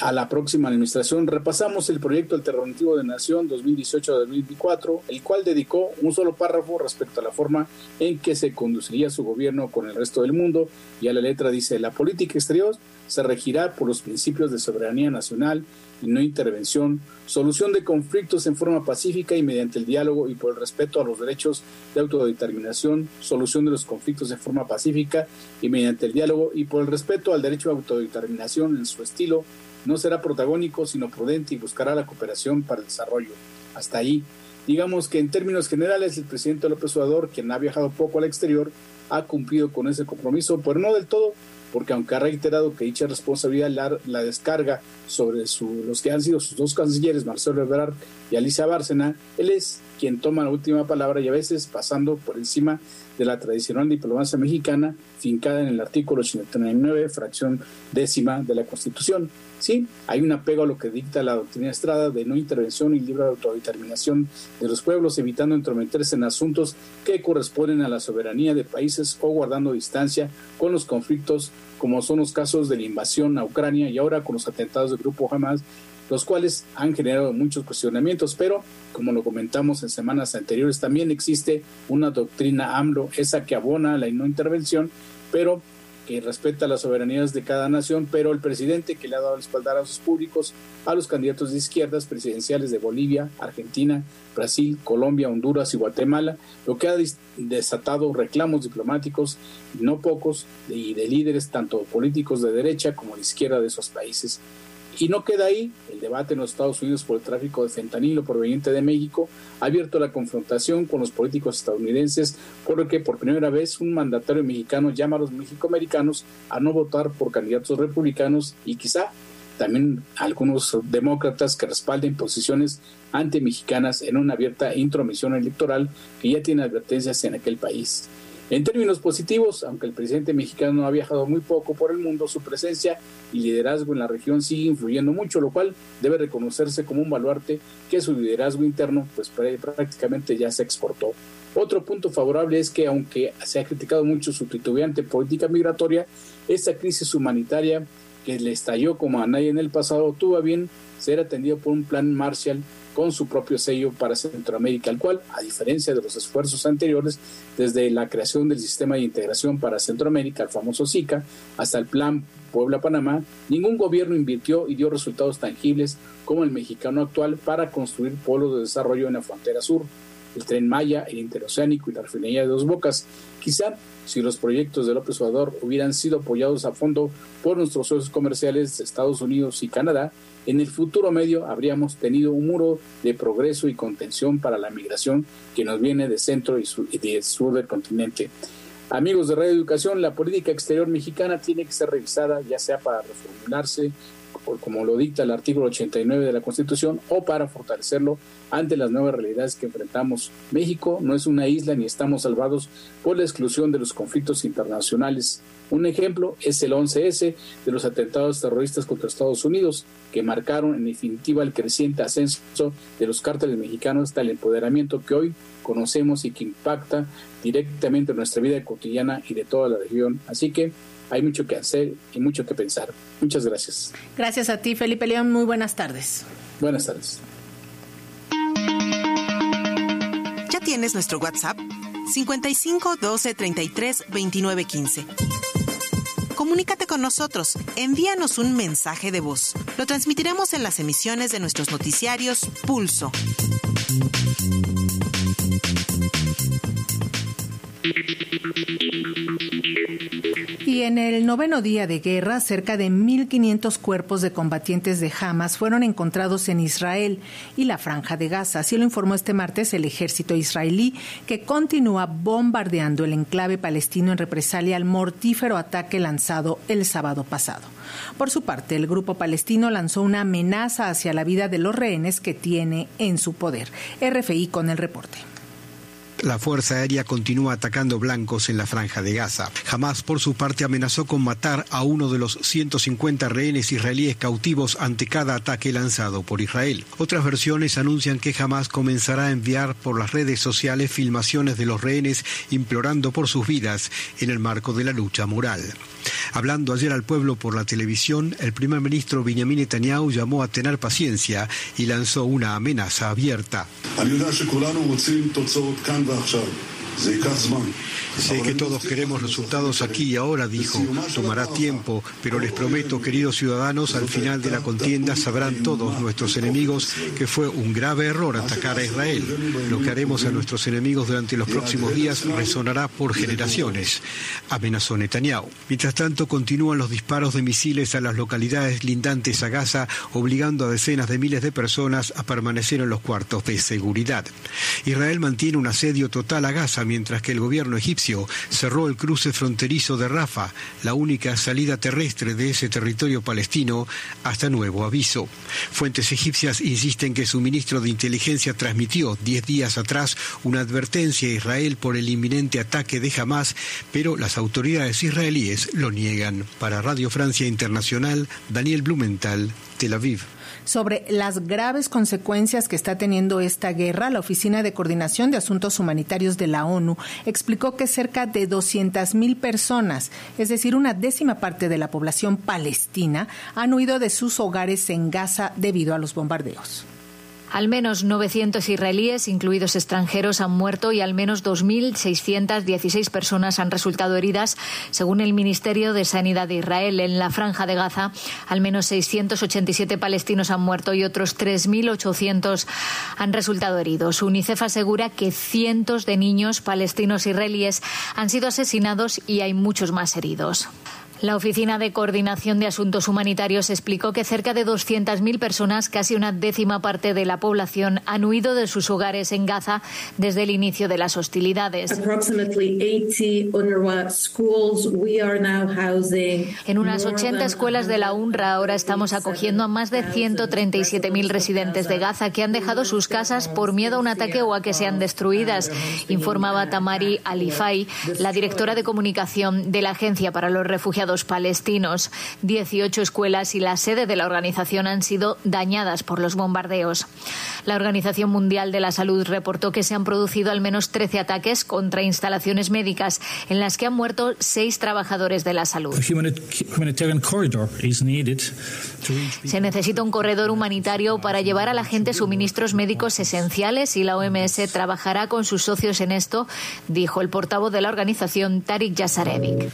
a la próxima administración, repasamos el proyecto alternativo de Nación 2018-2024, el cual dedicó un solo párrafo respecto a la forma en que se conduciría su gobierno con el resto del mundo. Y a la letra dice, la política exterior se regirá por los principios de soberanía nacional y no intervención, solución de conflictos en forma pacífica y mediante el diálogo y por el respeto a los derechos de autodeterminación, solución de los conflictos en forma pacífica y mediante el diálogo y por el respeto al derecho a autodeterminación en su estilo, no será protagónico sino prudente y buscará la cooperación para el desarrollo. Hasta ahí, digamos que en términos generales el presidente López Obrador, quien ha viajado poco al exterior, ha cumplido con ese compromiso, pero no del todo, porque aunque ha reiterado que dicha responsabilidad la, descarga sobre su, los que han sido sus dos cancilleres, Marcelo Ebrard y Alicia Bárcena, él es quien toma la última palabra y a veces pasando por encima de la tradicional diplomacia mexicana fincada en el artículo 89, fracción décima de la Constitución. Sí, hay un apego a lo que dicta la doctrina Estrada de no intervención y libre autodeterminación de los pueblos, evitando entrometerse en asuntos que corresponden a la soberanía de países o guardando distancia con los conflictos, como son los casos de la invasión a Ucrania y ahora con los atentados del grupo Hamas los cuales han generado muchos cuestionamientos, pero como lo comentamos en semanas anteriores, también existe una doctrina AMLO, esa que abona la no intervención, pero que respeta las soberanías de cada nación, pero el presidente que le ha dado el a sus públicos, a los candidatos de izquierdas presidenciales de Bolivia, Argentina, Brasil, Colombia, Honduras y Guatemala, lo que ha desatado reclamos diplomáticos, no pocos, y de líderes tanto políticos de derecha como de izquierda de esos países. Y no queda ahí, el debate en los Estados Unidos por el tráfico de fentanilo proveniente de México ha abierto la confrontación con los políticos estadounidenses, por lo que por primera vez un mandatario mexicano llama a los mexicoamericanos a no votar por candidatos republicanos y quizá también algunos demócratas que respalden posiciones anti-mexicanas en una abierta intromisión electoral que ya tiene advertencias en aquel país. En términos positivos, aunque el presidente mexicano ha viajado muy poco por el mundo, su presencia y liderazgo en la región sigue influyendo mucho, lo cual debe reconocerse como un baluarte que su liderazgo interno pues prácticamente ya se exportó. Otro punto favorable es que aunque se ha criticado mucho su titubeante política migratoria, esta crisis humanitaria que le estalló como a nadie en el pasado tuvo bien ser atendido por un plan Marshall con su propio sello para Centroamérica, el cual, a diferencia de los esfuerzos anteriores, desde la creación del sistema de integración para Centroamérica, el famoso SICA, hasta el plan Puebla-Panamá, ningún gobierno invirtió y dio resultados tangibles como el mexicano actual para construir polos de desarrollo en la frontera sur. El tren Maya, el interoceánico y la refinería de Dos Bocas. Quizá si los proyectos de López Obrador hubieran sido apoyados a fondo por nuestros socios comerciales de Estados Unidos y Canadá, en el futuro medio habríamos tenido un muro de progreso y contención para la migración que nos viene de centro y, sur, de sur del continente. Amigos de Radio Educación, la política exterior mexicana tiene que ser revisada, ya sea para reformularse como lo dicta el artículo 89 de la Constitución, o para fortalecerlo ante las nuevas realidades que enfrentamos. México no es una isla ni estamos salvados por la exclusión de los conflictos internacionales. Un ejemplo es el 11S de los atentados terroristas contra Estados Unidos, que marcaron en definitiva el creciente ascenso de los cárteles mexicanos hasta el empoderamiento que hoy conocemos y que impacta directamente en nuestra vida cotidiana y de toda la región. Así que hay mucho que hacer y mucho que pensar. Muchas gracias. Gracias a ti, Felipe León. Muy buenas tardes. Buenas tardes. ¿Ya tienes nuestro WhatsApp? 55 12 33 29 15. Comunícate con nosotros, envíanos un mensaje de voz. Lo transmitiremos en las emisiones de nuestros noticiarios Pulso. Y en el noveno día de guerra, cerca de 1.500 cuerpos de combatientes de Hamas fueron encontrados en Israel y la franja de Gaza. Así lo informó este martes el ejército israelí, que continúa bombardeando el enclave palestino en represalia al mortífero ataque lanzado el sábado pasado. Por su parte, el grupo palestino lanzó una amenaza hacia la vida de los rehenes que tiene en su poder. RFI con el reporte. La Fuerza Aérea continúa atacando blancos en la franja de Gaza. Hamas, por su parte, amenazó con matar a uno de los 150 rehenes israelíes cautivos ante cada ataque lanzado por Israel. Otras versiones anuncian que Hamas comenzará a enviar por las redes sociales filmaciones de los rehenes implorando por sus vidas en el marco de la lucha moral. Hablando ayer al pueblo por la televisión, el primer ministro Benjamin Netanyahu llamó a tener paciencia y lanzó una amenaza abierta. Sé que todos queremos resultados aquí y ahora, dijo. Tomará tiempo, pero les prometo, queridos ciudadanos, al final de la contienda sabrán todos nuestros enemigos que fue un grave error atacar a Israel. Lo que haremos a nuestros enemigos durante los próximos días resonará por generaciones, amenazó Netanyahu. Mientras tanto, continúan los disparos de misiles a las localidades lindantes a Gaza, obligando a decenas de miles de personas a permanecer en los cuartos de seguridad. Israel mantiene un asedio total a Gaza mientras que el gobierno egipcio cerró el cruce fronterizo de Rafa, la única salida terrestre de ese territorio palestino, hasta nuevo aviso. Fuentes egipcias insisten que su ministro de Inteligencia transmitió diez días atrás una advertencia a Israel por el inminente ataque de Hamas, pero las autoridades israelíes lo niegan. Para Radio Francia Internacional, Daniel Blumenthal, Tel Aviv sobre las graves consecuencias que está teniendo esta guerra, la Oficina de Coordinación de Asuntos Humanitarios de la ONU explicó que cerca de 200.000 personas, es decir, una décima parte de la población palestina, han huido de sus hogares en Gaza debido a los bombardeos. Al menos 900 israelíes, incluidos extranjeros, han muerto y al menos 2.616 personas han resultado heridas, según el Ministerio de Sanidad de Israel. En la franja de Gaza, al menos 687 palestinos han muerto y otros 3.800 han resultado heridos. UNICEF asegura que cientos de niños palestinos israelíes han sido asesinados y hay muchos más heridos. La Oficina de Coordinación de Asuntos Humanitarios explicó que cerca de 200.000 personas, casi una décima parte de la población, han huido de sus hogares en Gaza desde el inicio de las hostilidades. En unas 80 escuelas de la UNRWA ahora estamos acogiendo a más de 137.000 residentes de Gaza que han dejado sus casas por miedo a un ataque o a que sean destruidas, informaba Tamari Alifai, la directora de comunicación de la Agencia para los Refugiados palestinos. 18 escuelas y la sede de la organización han sido dañadas por los bombardeos. La Organización Mundial de la Salud reportó que se han producido al menos 13 ataques contra instalaciones médicas en las que han muerto seis trabajadores de la salud. Se necesita un corredor humanitario para llevar a la gente suministros médicos esenciales y la OMS trabajará con sus socios en esto, dijo el portavoz de la organización Tarik Yasarevic.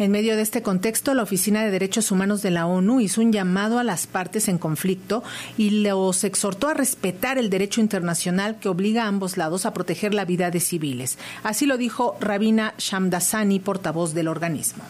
En medio de este contexto, la Oficina de Derechos Humanos de la ONU hizo un llamado a las partes en conflicto y los exhortó a respetar el derecho internacional que obliga a ambos lados a proteger la vida de civiles. Así lo dijo Rabina Shamdasani, portavoz del organismo.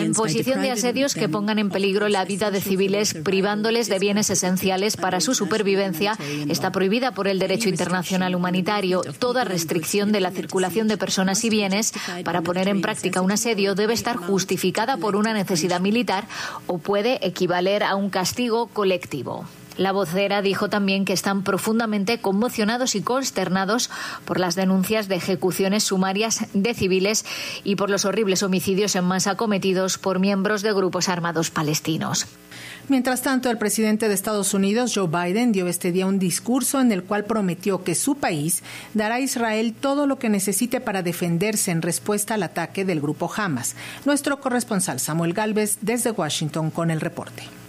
La imposición de asedios que pongan en peligro la vida de civiles privándoles de bienes esenciales para su supervivencia está prohibida por el derecho internacional humanitario. Toda restricción de la circulación de personas y bienes para poner en práctica un asedio debe estar justificada por una necesidad militar o puede equivaler a un castigo colectivo. La vocera dijo también que están profundamente conmocionados y consternados por las denuncias de ejecuciones sumarias de civiles y por los horribles homicidios en masa cometidos por miembros de grupos armados palestinos. Mientras tanto, el presidente de Estados Unidos, Joe Biden, dio este día un discurso en el cual prometió que su país dará a Israel todo lo que necesite para defenderse en respuesta al ataque del grupo Hamas. Nuestro corresponsal Samuel Galvez desde Washington con el reporte.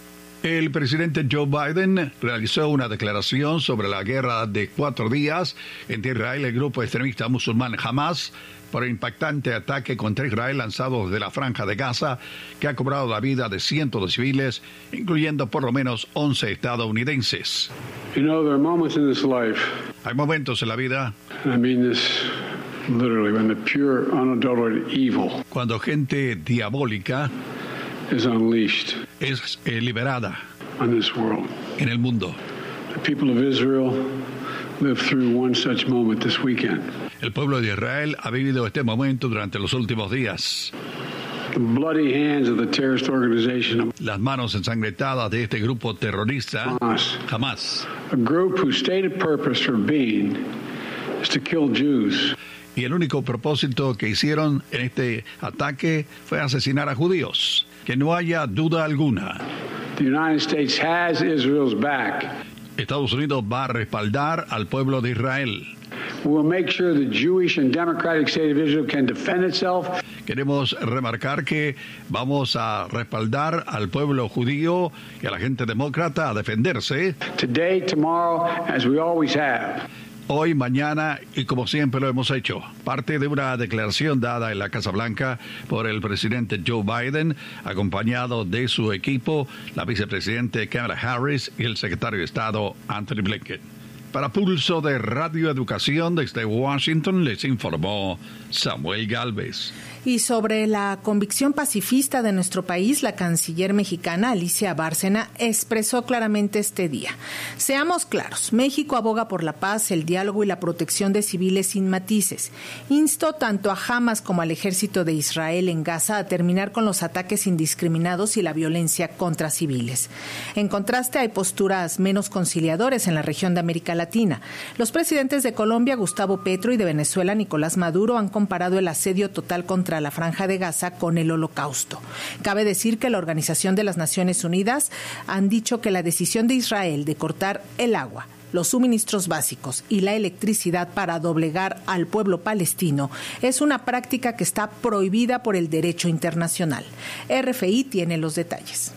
El presidente Joe Biden realizó una declaración sobre la guerra de cuatro días entre Israel y el grupo extremista musulmán Hamas por el impactante ataque contra Israel lanzado desde la franja de Gaza que ha cobrado la vida de cientos de civiles, incluyendo por lo menos 11 estadounidenses. Hay momentos en la vida cuando gente diabólica is unleashed. Es eh, liberada on this world. en el mundo. The people of Israel lived through one such moment this weekend. El pueblo de Israel ha vivido este momento durante los últimos días. The bloody hands of the terrorist organization. Las manos ensangrentadas de este grupo terrorista Hamas. Hamas. A group whose stated purpose for being is to kill Jews y el único propósito que hicieron en este ataque fue asesinar a judíos que no haya duda alguna. Estados Unidos va a respaldar al pueblo de Israel. Queremos remarcar que vamos a respaldar al pueblo judío y a la gente demócrata a defenderse. Today, tomorrow, as we always have hoy, mañana y como siempre lo hemos hecho. Parte de una declaración dada en la Casa Blanca por el presidente Joe Biden, acompañado de su equipo, la vicepresidente Kamala Harris y el secretario de Estado Anthony Blinken. Para Pulso de Radio Educación desde Washington les informó Samuel Galvez. Y sobre la convicción pacifista de nuestro país, la canciller mexicana Alicia Bárcena expresó claramente este día. Seamos claros, México aboga por la paz, el diálogo y la protección de civiles sin matices. Insto tanto a Hamas como al ejército de Israel en Gaza a terminar con los ataques indiscriminados y la violencia contra civiles. En contraste, hay posturas menos conciliadores en la región de América Latina. Los presidentes de Colombia, Gustavo Petro, y de Venezuela, Nicolás Maduro, han comparado el asedio total contra la franja de Gaza con el holocausto. Cabe decir que la Organización de las Naciones Unidas han dicho que la decisión de Israel de cortar el agua los suministros básicos y la electricidad para doblegar al pueblo palestino es una práctica que está prohibida por el derecho internacional. RFI tiene los detalles.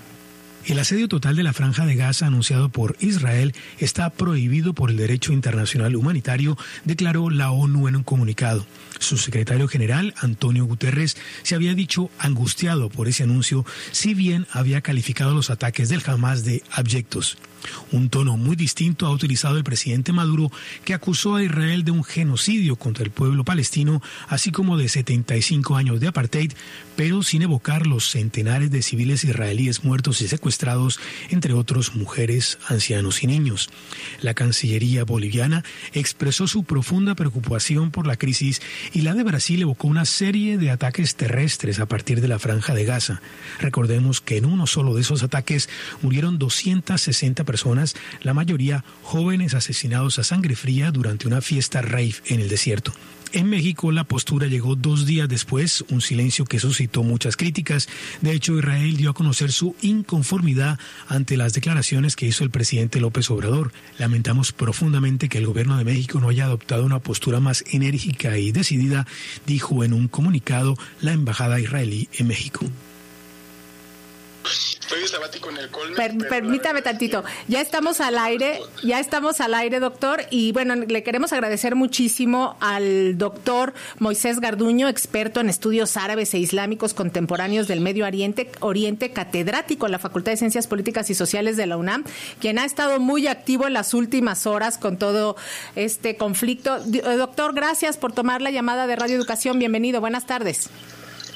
El asedio total de la franja de Gaza anunciado por Israel está prohibido por el derecho internacional humanitario, declaró la ONU en un comunicado. Su secretario general, Antonio Guterres, se había dicho angustiado por ese anuncio, si bien había calificado los ataques del Hamas de abyectos. Un tono muy distinto ha utilizado el presidente Maduro, que acusó a Israel de un genocidio contra el pueblo palestino, así como de 75 años de apartheid, pero sin evocar los centenares de civiles israelíes muertos y secuestrados, entre otros mujeres, ancianos y niños. La Cancillería boliviana expresó su profunda preocupación por la crisis y la de Brasil evocó una serie de ataques terrestres a partir de la franja de Gaza. Recordemos que en uno solo de esos ataques murieron 260 personas personas, la mayoría jóvenes asesinados a sangre fría durante una fiesta rave en el desierto. En México la postura llegó dos días después, un silencio que suscitó muchas críticas. De hecho, Israel dio a conocer su inconformidad ante las declaraciones que hizo el presidente López Obrador. Lamentamos profundamente que el gobierno de México no haya adoptado una postura más enérgica y decidida, dijo en un comunicado la embajada israelí en México. Estoy sabático en el permítame tantito. Ya estamos al aire, ya estamos al aire, doctor. Y bueno, le queremos agradecer muchísimo al doctor Moisés Garduño, experto en estudios árabes e islámicos contemporáneos del Medio Oriente, Oriente catedrático en la Facultad de Ciencias Políticas y Sociales de la UNAM, quien ha estado muy activo en las últimas horas con todo este conflicto. Eh, doctor, gracias por tomar la llamada de Radio Educación. Bienvenido. Buenas tardes.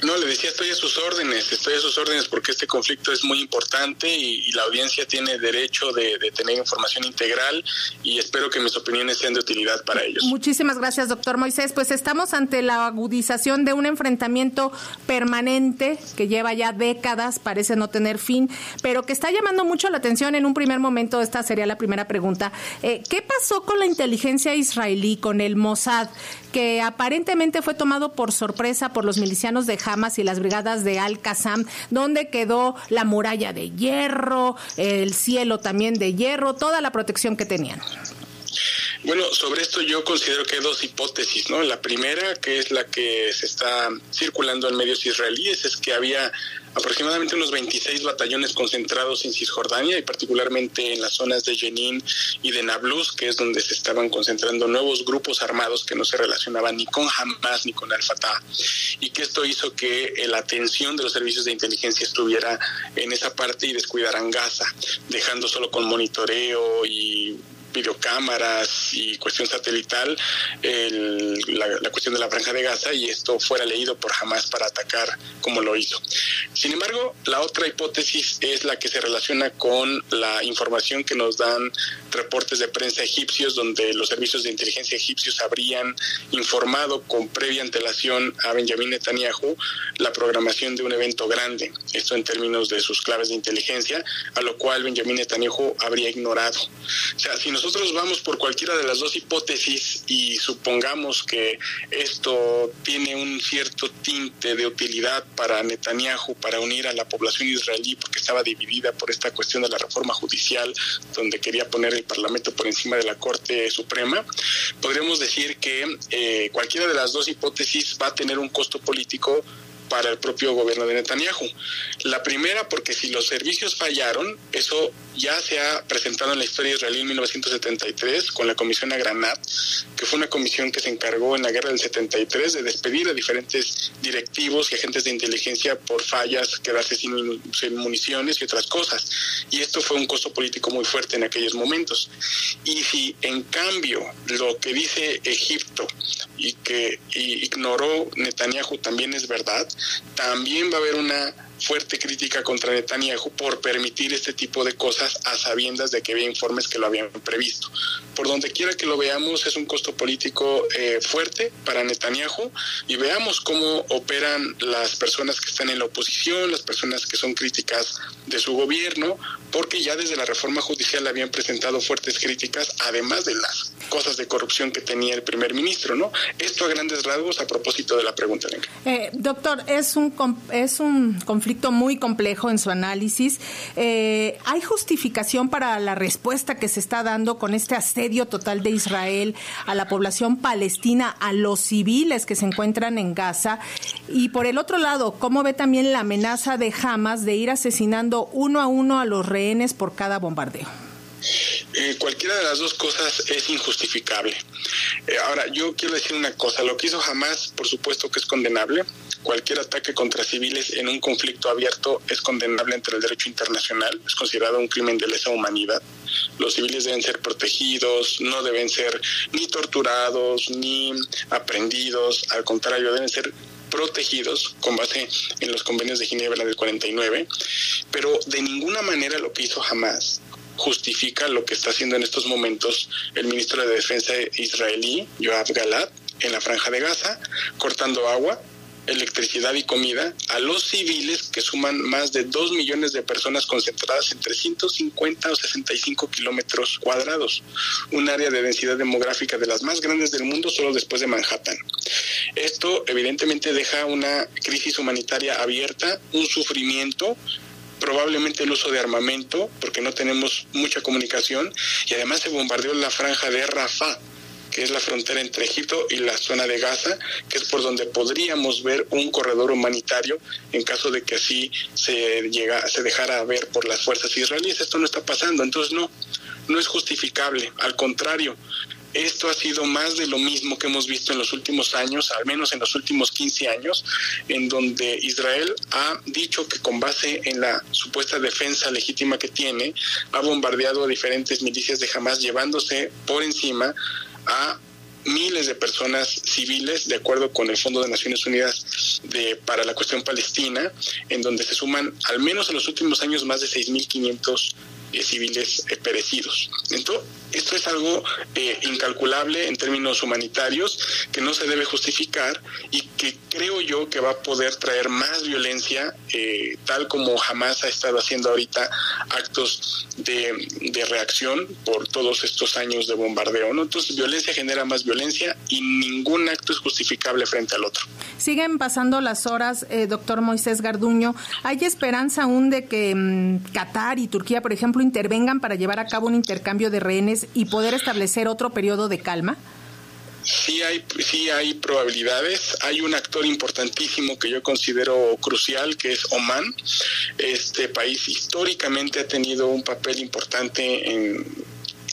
No, le decía, estoy a sus órdenes, estoy a sus órdenes porque este conflicto es muy importante y, la audiencia tiene derecho de, tener información integral y espero que mis opiniones sean de utilidad para ellos. Muchísimas gracias, doctor Moisés. Pues estamos ante la agudización de un enfrentamiento permanente que lleva ya décadas, parece no tener fin, pero que está llamando mucho la atención en un primer momento. Esta sería la primera pregunta. Eh, ¿Qué pasó con la inteligencia israelí, con el Mossad, que aparentemente fue tomado por sorpresa por los milicianos de Hamas y las brigadas de Al-Qassam, donde quedó la muralla de hierro, el cielo también de hierro, toda la protección que tenían. Bueno, sobre esto yo considero que hay dos hipótesis, ¿no? La primera, que es la que se está circulando en medios israelíes, es que había aproximadamente unos 26 batallones concentrados en Cisjordania y particularmente en las zonas de Jenin y de Nablus, que es donde se estaban concentrando nuevos grupos armados que no se relacionaban ni con Hamas ni con Al-Fatah y que esto hizo que la atención de los servicios de inteligencia estuviera en esa parte y descuidaran Gaza, dejando solo con monitoreo y videocámaras y cuestión satelital la, cuestión de la franja de Gaza y esto fuera leído por Hamas para atacar como lo hizo. Sin embargo, la otra hipótesis es la que se relaciona con la información que nos dan reportes de prensa egipcios donde los servicios de inteligencia egipcios habrían informado con previa antelación a Benjamin Netanyahu la programación de un evento grande, esto en términos de sus claves de inteligencia, a lo cual Benjamin Netanyahu habría ignorado. O sea, si nosotros vamos por cualquiera de las dos hipótesis y supongamos que esto tiene un cierto tinte de utilidad para Netanyahu, para unir a la población israelí, porque estaba dividida por esta cuestión de la reforma judicial, donde quería poner el Parlamento por encima de la Corte Suprema, podríamos decir que eh, cualquiera de las dos hipótesis va a tener un costo político para el propio gobierno de Netanyahu. La primera, porque si los servicios fallaron, eso ya se ha presentado en la historia israelí en 1973 con la Comisión Agranat, que fue una comisión que se encargó en la guerra del 73 de despedir a diferentes directivos y agentes de inteligencia por fallas, quedarse sin, sin municiones y otras cosas. Y esto fue un costo político muy fuerte en aquellos momentos. Y si en cambio lo que dice Egipto y que ignoró Netanyahu también es verdad, también va a haber una fuerte crítica contra Netanyahu por permitir este tipo de cosas a sabiendas de que había informes que lo habían previsto. Por donde quiera que lo veamos es un costo político eh, fuerte para Netanyahu y veamos cómo operan las personas que están en la oposición, las personas que son críticas de su gobierno, porque ya desde la reforma judicial habían presentado fuertes críticas, además de las cosas de corrupción que tenía el primer ministro, ¿no? Esto a grandes rasgos a propósito de la pregunta. Eh, doctor, es un, es un conflicto muy complejo en su análisis. Eh, ¿Hay justificación para la respuesta que se está dando con este asedio total de Israel a la población palestina, a los civiles que se encuentran en Gaza? Y por el otro lado, ¿cómo ve también la amenaza de Hamas de ir asesinando uno a uno a los rehenes por cada bombardeo? Eh, cualquiera de las dos cosas es injustificable. Eh, ahora, yo quiero decir una cosa, lo que hizo Hamas, por supuesto que es condenable. Cualquier ataque contra civiles en un conflicto abierto es condenable entre el derecho internacional, es considerado un crimen de lesa humanidad. Los civiles deben ser protegidos, no deben ser ni torturados ni aprendidos, al contrario, deben ser protegidos con base en los convenios de Ginebra del 49, pero de ninguna manera lo que hizo Hamas justifica lo que está haciendo en estos momentos el ministro de Defensa israelí, Yoav Galat, en la franja de Gaza, cortando agua, electricidad y comida a los civiles que suman más de 2 millones de personas concentradas en 350 o 65 kilómetros cuadrados, un área de densidad demográfica de las más grandes del mundo solo después de Manhattan. Esto evidentemente deja una crisis humanitaria abierta, un sufrimiento probablemente el uso de armamento, porque no tenemos mucha comunicación, y además se bombardeó la franja de Rafah, que es la frontera entre Egipto y la zona de Gaza, que es por donde podríamos ver un corredor humanitario en caso de que así se llega, se dejara ver por las fuerzas israelíes. Esto no está pasando, entonces no, no es justificable. Al contrario, esto ha sido más de lo mismo que hemos visto en los últimos años, al menos en los últimos 15 años, en donde Israel ha dicho que con base en la supuesta defensa legítima que tiene, ha bombardeado a diferentes milicias de Hamas, llevándose por encima a miles de personas civiles, de acuerdo con el Fondo de Naciones Unidas de, para la cuestión palestina, en donde se suman al menos en los últimos años más de 6.500 eh, civiles eh, perecidos. Entonces, esto es algo eh, incalculable en términos humanitarios que no se debe justificar y que creo yo que va a poder traer más violencia, tal como jamás ha estado haciendo ahorita actos de, de, reacción por todos estos años de bombardeo. ¿no? Entonces, violencia genera más violencia y ningún acto es justificable frente al otro. Siguen pasando las horas, doctor Moisés Garduño. ¿Hay esperanza aún de que mm, Qatar y Turquía, por ejemplo, intervengan para llevar a cabo un intercambio de rehenes y poder establecer otro periodo de calma? Sí hay, sí hay probabilidades. Hay un actor importantísimo que yo considero crucial, que es Oman. Este país históricamente ha tenido un papel importante en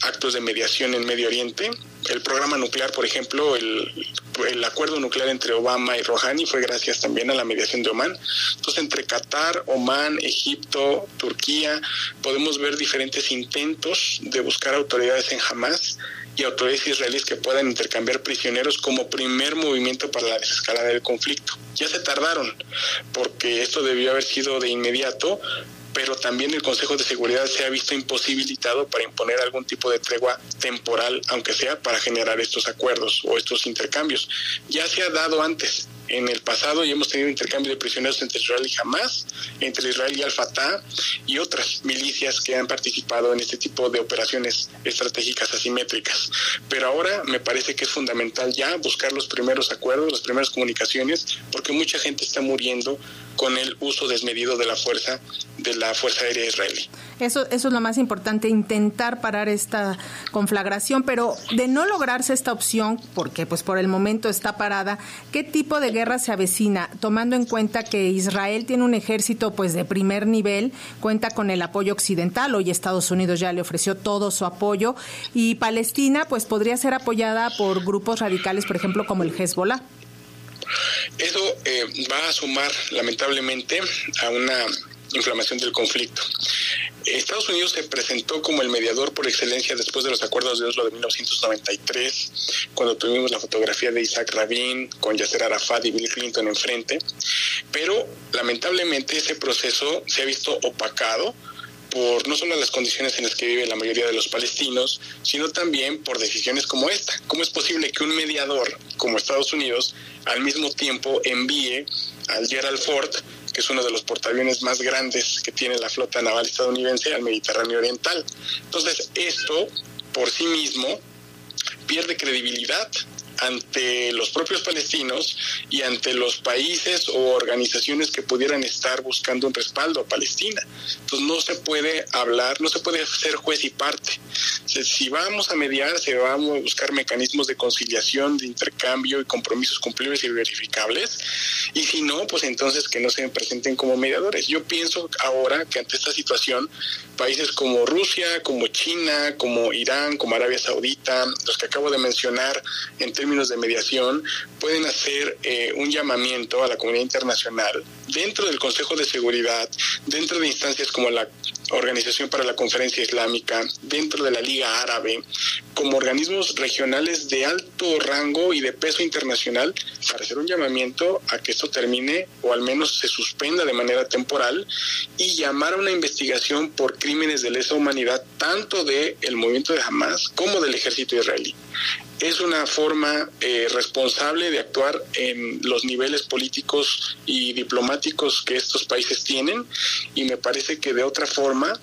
actos de mediación en Medio Oriente. El programa nuclear, por ejemplo, el, el acuerdo nuclear entre Obama y Rouhani fue gracias también a la mediación de Oman. Entonces, entre Qatar, Oman, Egipto, Turquía, podemos ver diferentes intentos de buscar autoridades en Hamas y autoridades israelíes que puedan intercambiar prisioneros como primer movimiento para la desescalada del conflicto. Ya se tardaron, porque esto debió haber sido de inmediato, pero también el Consejo de Seguridad se ha visto imposibilitado para imponer algún tipo de tregua temporal, aunque sea para generar estos acuerdos o estos intercambios. Ya se ha dado antes, en el pasado, y hemos tenido intercambio de prisioneros entre Israel y Hamas, entre Israel y Al-Fatah y otras milicias que han participado en este tipo de operaciones estratégicas asimétricas. Pero ahora me parece que es fundamental ya buscar los primeros acuerdos, las primeras comunicaciones, porque mucha gente está muriendo con el uso desmedido de la fuerza de la Fuerza Aérea Israelí. Eso, eso es lo más importante, intentar parar esta conflagración, pero de no lograrse esta opción, porque pues por el momento está parada, ¿qué tipo de guerra se avecina? Tomando en cuenta que Israel tiene un ejército pues de primer nivel, cuenta con el apoyo occidental, hoy Estados Unidos ya le ofreció todo su apoyo, y Palestina pues podría ser apoyada por grupos radicales, por ejemplo, como el Hezbollah. Eso eh, va a sumar lamentablemente a una inflamación del conflicto. Estados Unidos se presentó como el mediador por excelencia después de los acuerdos de Oslo de 1993, cuando tuvimos la fotografía de Isaac Rabin con Yasser Arafat y Bill Clinton enfrente, pero lamentablemente ese proceso se ha visto opacado por no solo las condiciones en las que vive la mayoría de los palestinos, sino también por decisiones como esta. ¿Cómo es posible que un mediador como Estados Unidos al mismo tiempo envíe al Gerald Ford, que es uno de los portaaviones más grandes que tiene la flota naval estadounidense, al Mediterráneo Oriental? Entonces, esto por sí mismo pierde credibilidad ante los propios palestinos y ante los países o organizaciones que pudieran estar buscando un respaldo a Palestina. Entonces no se puede hablar, no se puede ser juez y parte. Si vamos a mediar, se vamos a buscar mecanismos de conciliación, de intercambio y compromisos cumplibles y verificables. Y si no, pues entonces que no se presenten como mediadores. Yo pienso ahora que ante esta situación, países como Rusia, como China, como Irán, como Arabia Saudita, los que acabo de mencionar en términos de mediación, pueden hacer eh, un llamamiento a la comunidad internacional dentro del Consejo de Seguridad, dentro de instancias como la Organización para la Conferencia Islámica, dentro de la Liga Árabe, como organismos regionales de alto rango y de peso internacional, para hacer un llamamiento a que esto termine o al menos se suspenda de manera temporal y llamar a una investigación por crímenes de lesa humanidad tanto del el movimiento de Hamas como del ejército israelí es una forma eh, responsable de actuar en los niveles políticos y diplomáticos que estos países tienen y me parece que de otra forma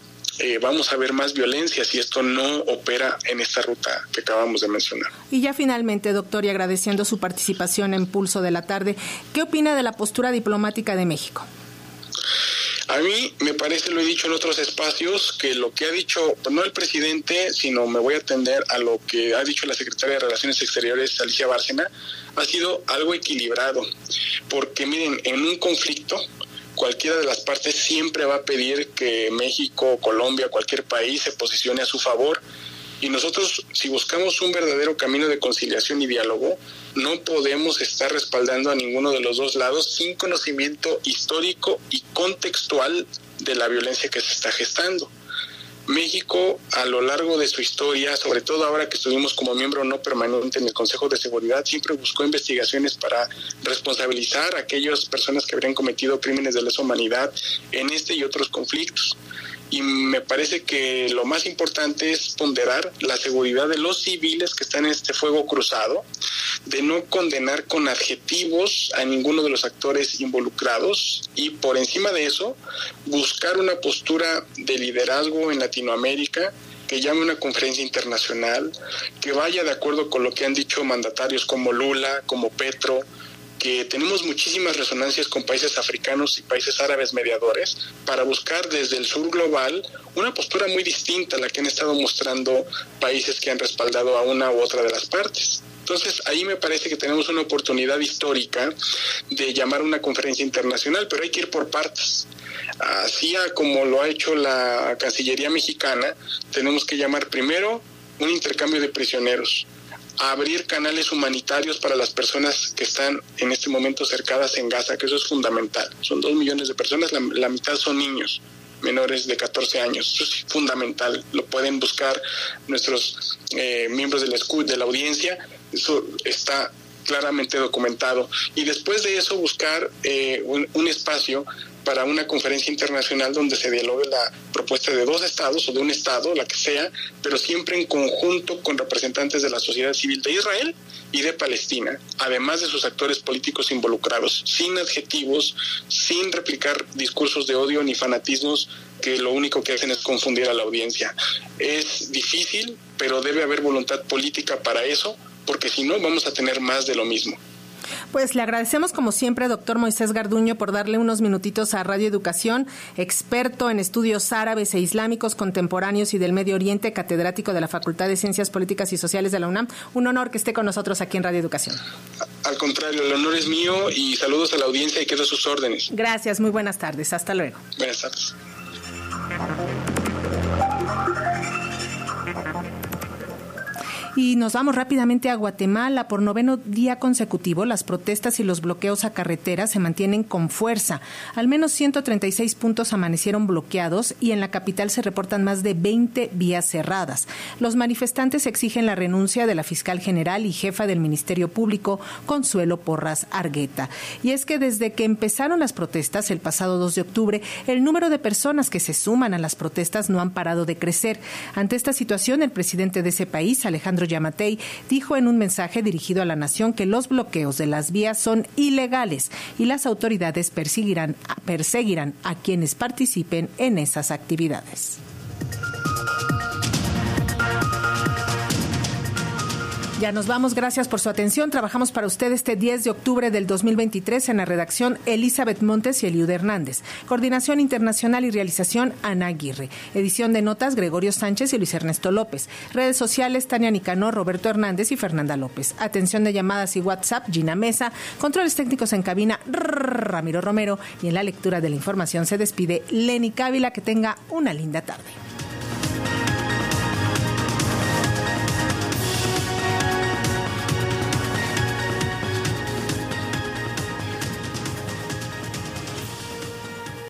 eh, vamos a ver más violencia si esto no opera en esta ruta que acabamos de mencionar. Y ya finalmente, doctor, y agradeciendo su participación en Pulso de la Tarde, ¿qué opina de la postura diplomática de México? A mí me parece, lo he dicho en otros espacios, que lo que ha dicho, no el presidente, sino me voy a atender a lo que ha dicho la secretaria de Relaciones Exteriores, Alicia Bárcena, ha sido algo equilibrado. Porque miren, en un conflicto, cualquiera de las partes siempre va a pedir que México, Colombia, cualquier país se posicione a su favor. Y nosotros, si buscamos un verdadero camino de conciliación y diálogo, no podemos estar respaldando a ninguno de los dos lados sin conocimiento histórico y contextual de la violencia que se está gestando. México a lo largo de su historia, sobre todo ahora que estuvimos como miembro no permanente en el Consejo de Seguridad, siempre buscó investigaciones para responsabilizar a aquellas personas que habrían cometido crímenes de lesa humanidad en este y otros conflictos y me parece que lo más importante es ponderar la seguridad de los civiles que están en este fuego cruzado, de no condenar con adjetivos a ninguno de los actores involucrados y por encima de eso buscar una postura de liderazgo en Latinoamérica que llame una conferencia internacional, que vaya de acuerdo con lo que han dicho mandatarios como Lula, como Petro, que tenemos muchísimas resonancias con países africanos y países árabes mediadores para buscar desde el sur global una postura muy distinta a la que han estado mostrando países que han respaldado a una u otra de las partes. Entonces ahí me parece que tenemos una oportunidad histórica de llamar una conferencia internacional, pero hay que ir por partes. Así como lo ha hecho la Cancillería mexicana, tenemos que llamar primero un intercambio de prisioneros, abrir canales humanitarios para las personas que están en este momento cercadas en Gaza, que eso es fundamental. Son dos millones de personas, la, mitad son niños menores de 14 años. Eso es fundamental. Lo pueden buscar nuestros eh, miembros del la, de la audiencia. Eso está claramente documentado. Y después de eso buscar eh, un espacio para una conferencia internacional donde se dialogue la propuesta de dos estados o de un estado, la que sea, pero siempre en conjunto con representantes de la sociedad civil de Israel y de Palestina, además de sus actores políticos involucrados, sin adjetivos, sin replicar discursos de odio ni fanatismos que lo único que hacen es confundir a la audiencia. Es difícil, pero debe haber voluntad política para eso, porque si no vamos a tener más de lo mismo. Pues le agradecemos como siempre, doctor Moisés Garduño, por darle unos minutitos a Radio Educación, experto en estudios árabes e islámicos contemporáneos y del Medio Oriente, catedrático de la Facultad de Ciencias Políticas y Sociales de la UNAM. Un honor que esté con nosotros aquí en Radio Educación. Al contrario, el honor es mío y saludos a la audiencia y quedo a sus órdenes. Gracias, muy buenas tardes. Hasta luego. Buenas tardes. Y nos vamos rápidamente a Guatemala. Por noveno día consecutivo, las protestas y los bloqueos a carreteras se mantienen con fuerza. Al menos 136 puntos amanecieron bloqueados y en la capital se reportan más de 20 vías cerradas. Los manifestantes exigen la renuncia de la fiscal general y jefa del Ministerio Público, Consuelo Porras Argueta. Y es que desde que empezaron las protestas el pasado 2 de octubre, el número de personas que se suman a las protestas no han parado de crecer. Ante esta situación, el presidente de ese país, Alejandro Yamatei, dijo en un mensaje dirigido a la nación que los bloqueos de las vías son ilegales y las autoridades perseguirán, perseguirán a quienes participen en esas actividades. Ya nos vamos, gracias por su atención. Trabajamos para usted este 10 de octubre del 2023 en la redacción Elizabeth Montes y Eliud Hernández. Coordinación internacional y realización Ana Aguirre. Edición de notas Gregorio Sánchez y Luis Ernesto López. Redes sociales Tania Nicanor, Roberto Hernández y Fernanda López. Atención de llamadas y WhatsApp Gina Mesa. Controles técnicos en cabina Ramiro Romero. Y en la lectura de la información se despide Lenny Cávila. Que tenga una linda tarde.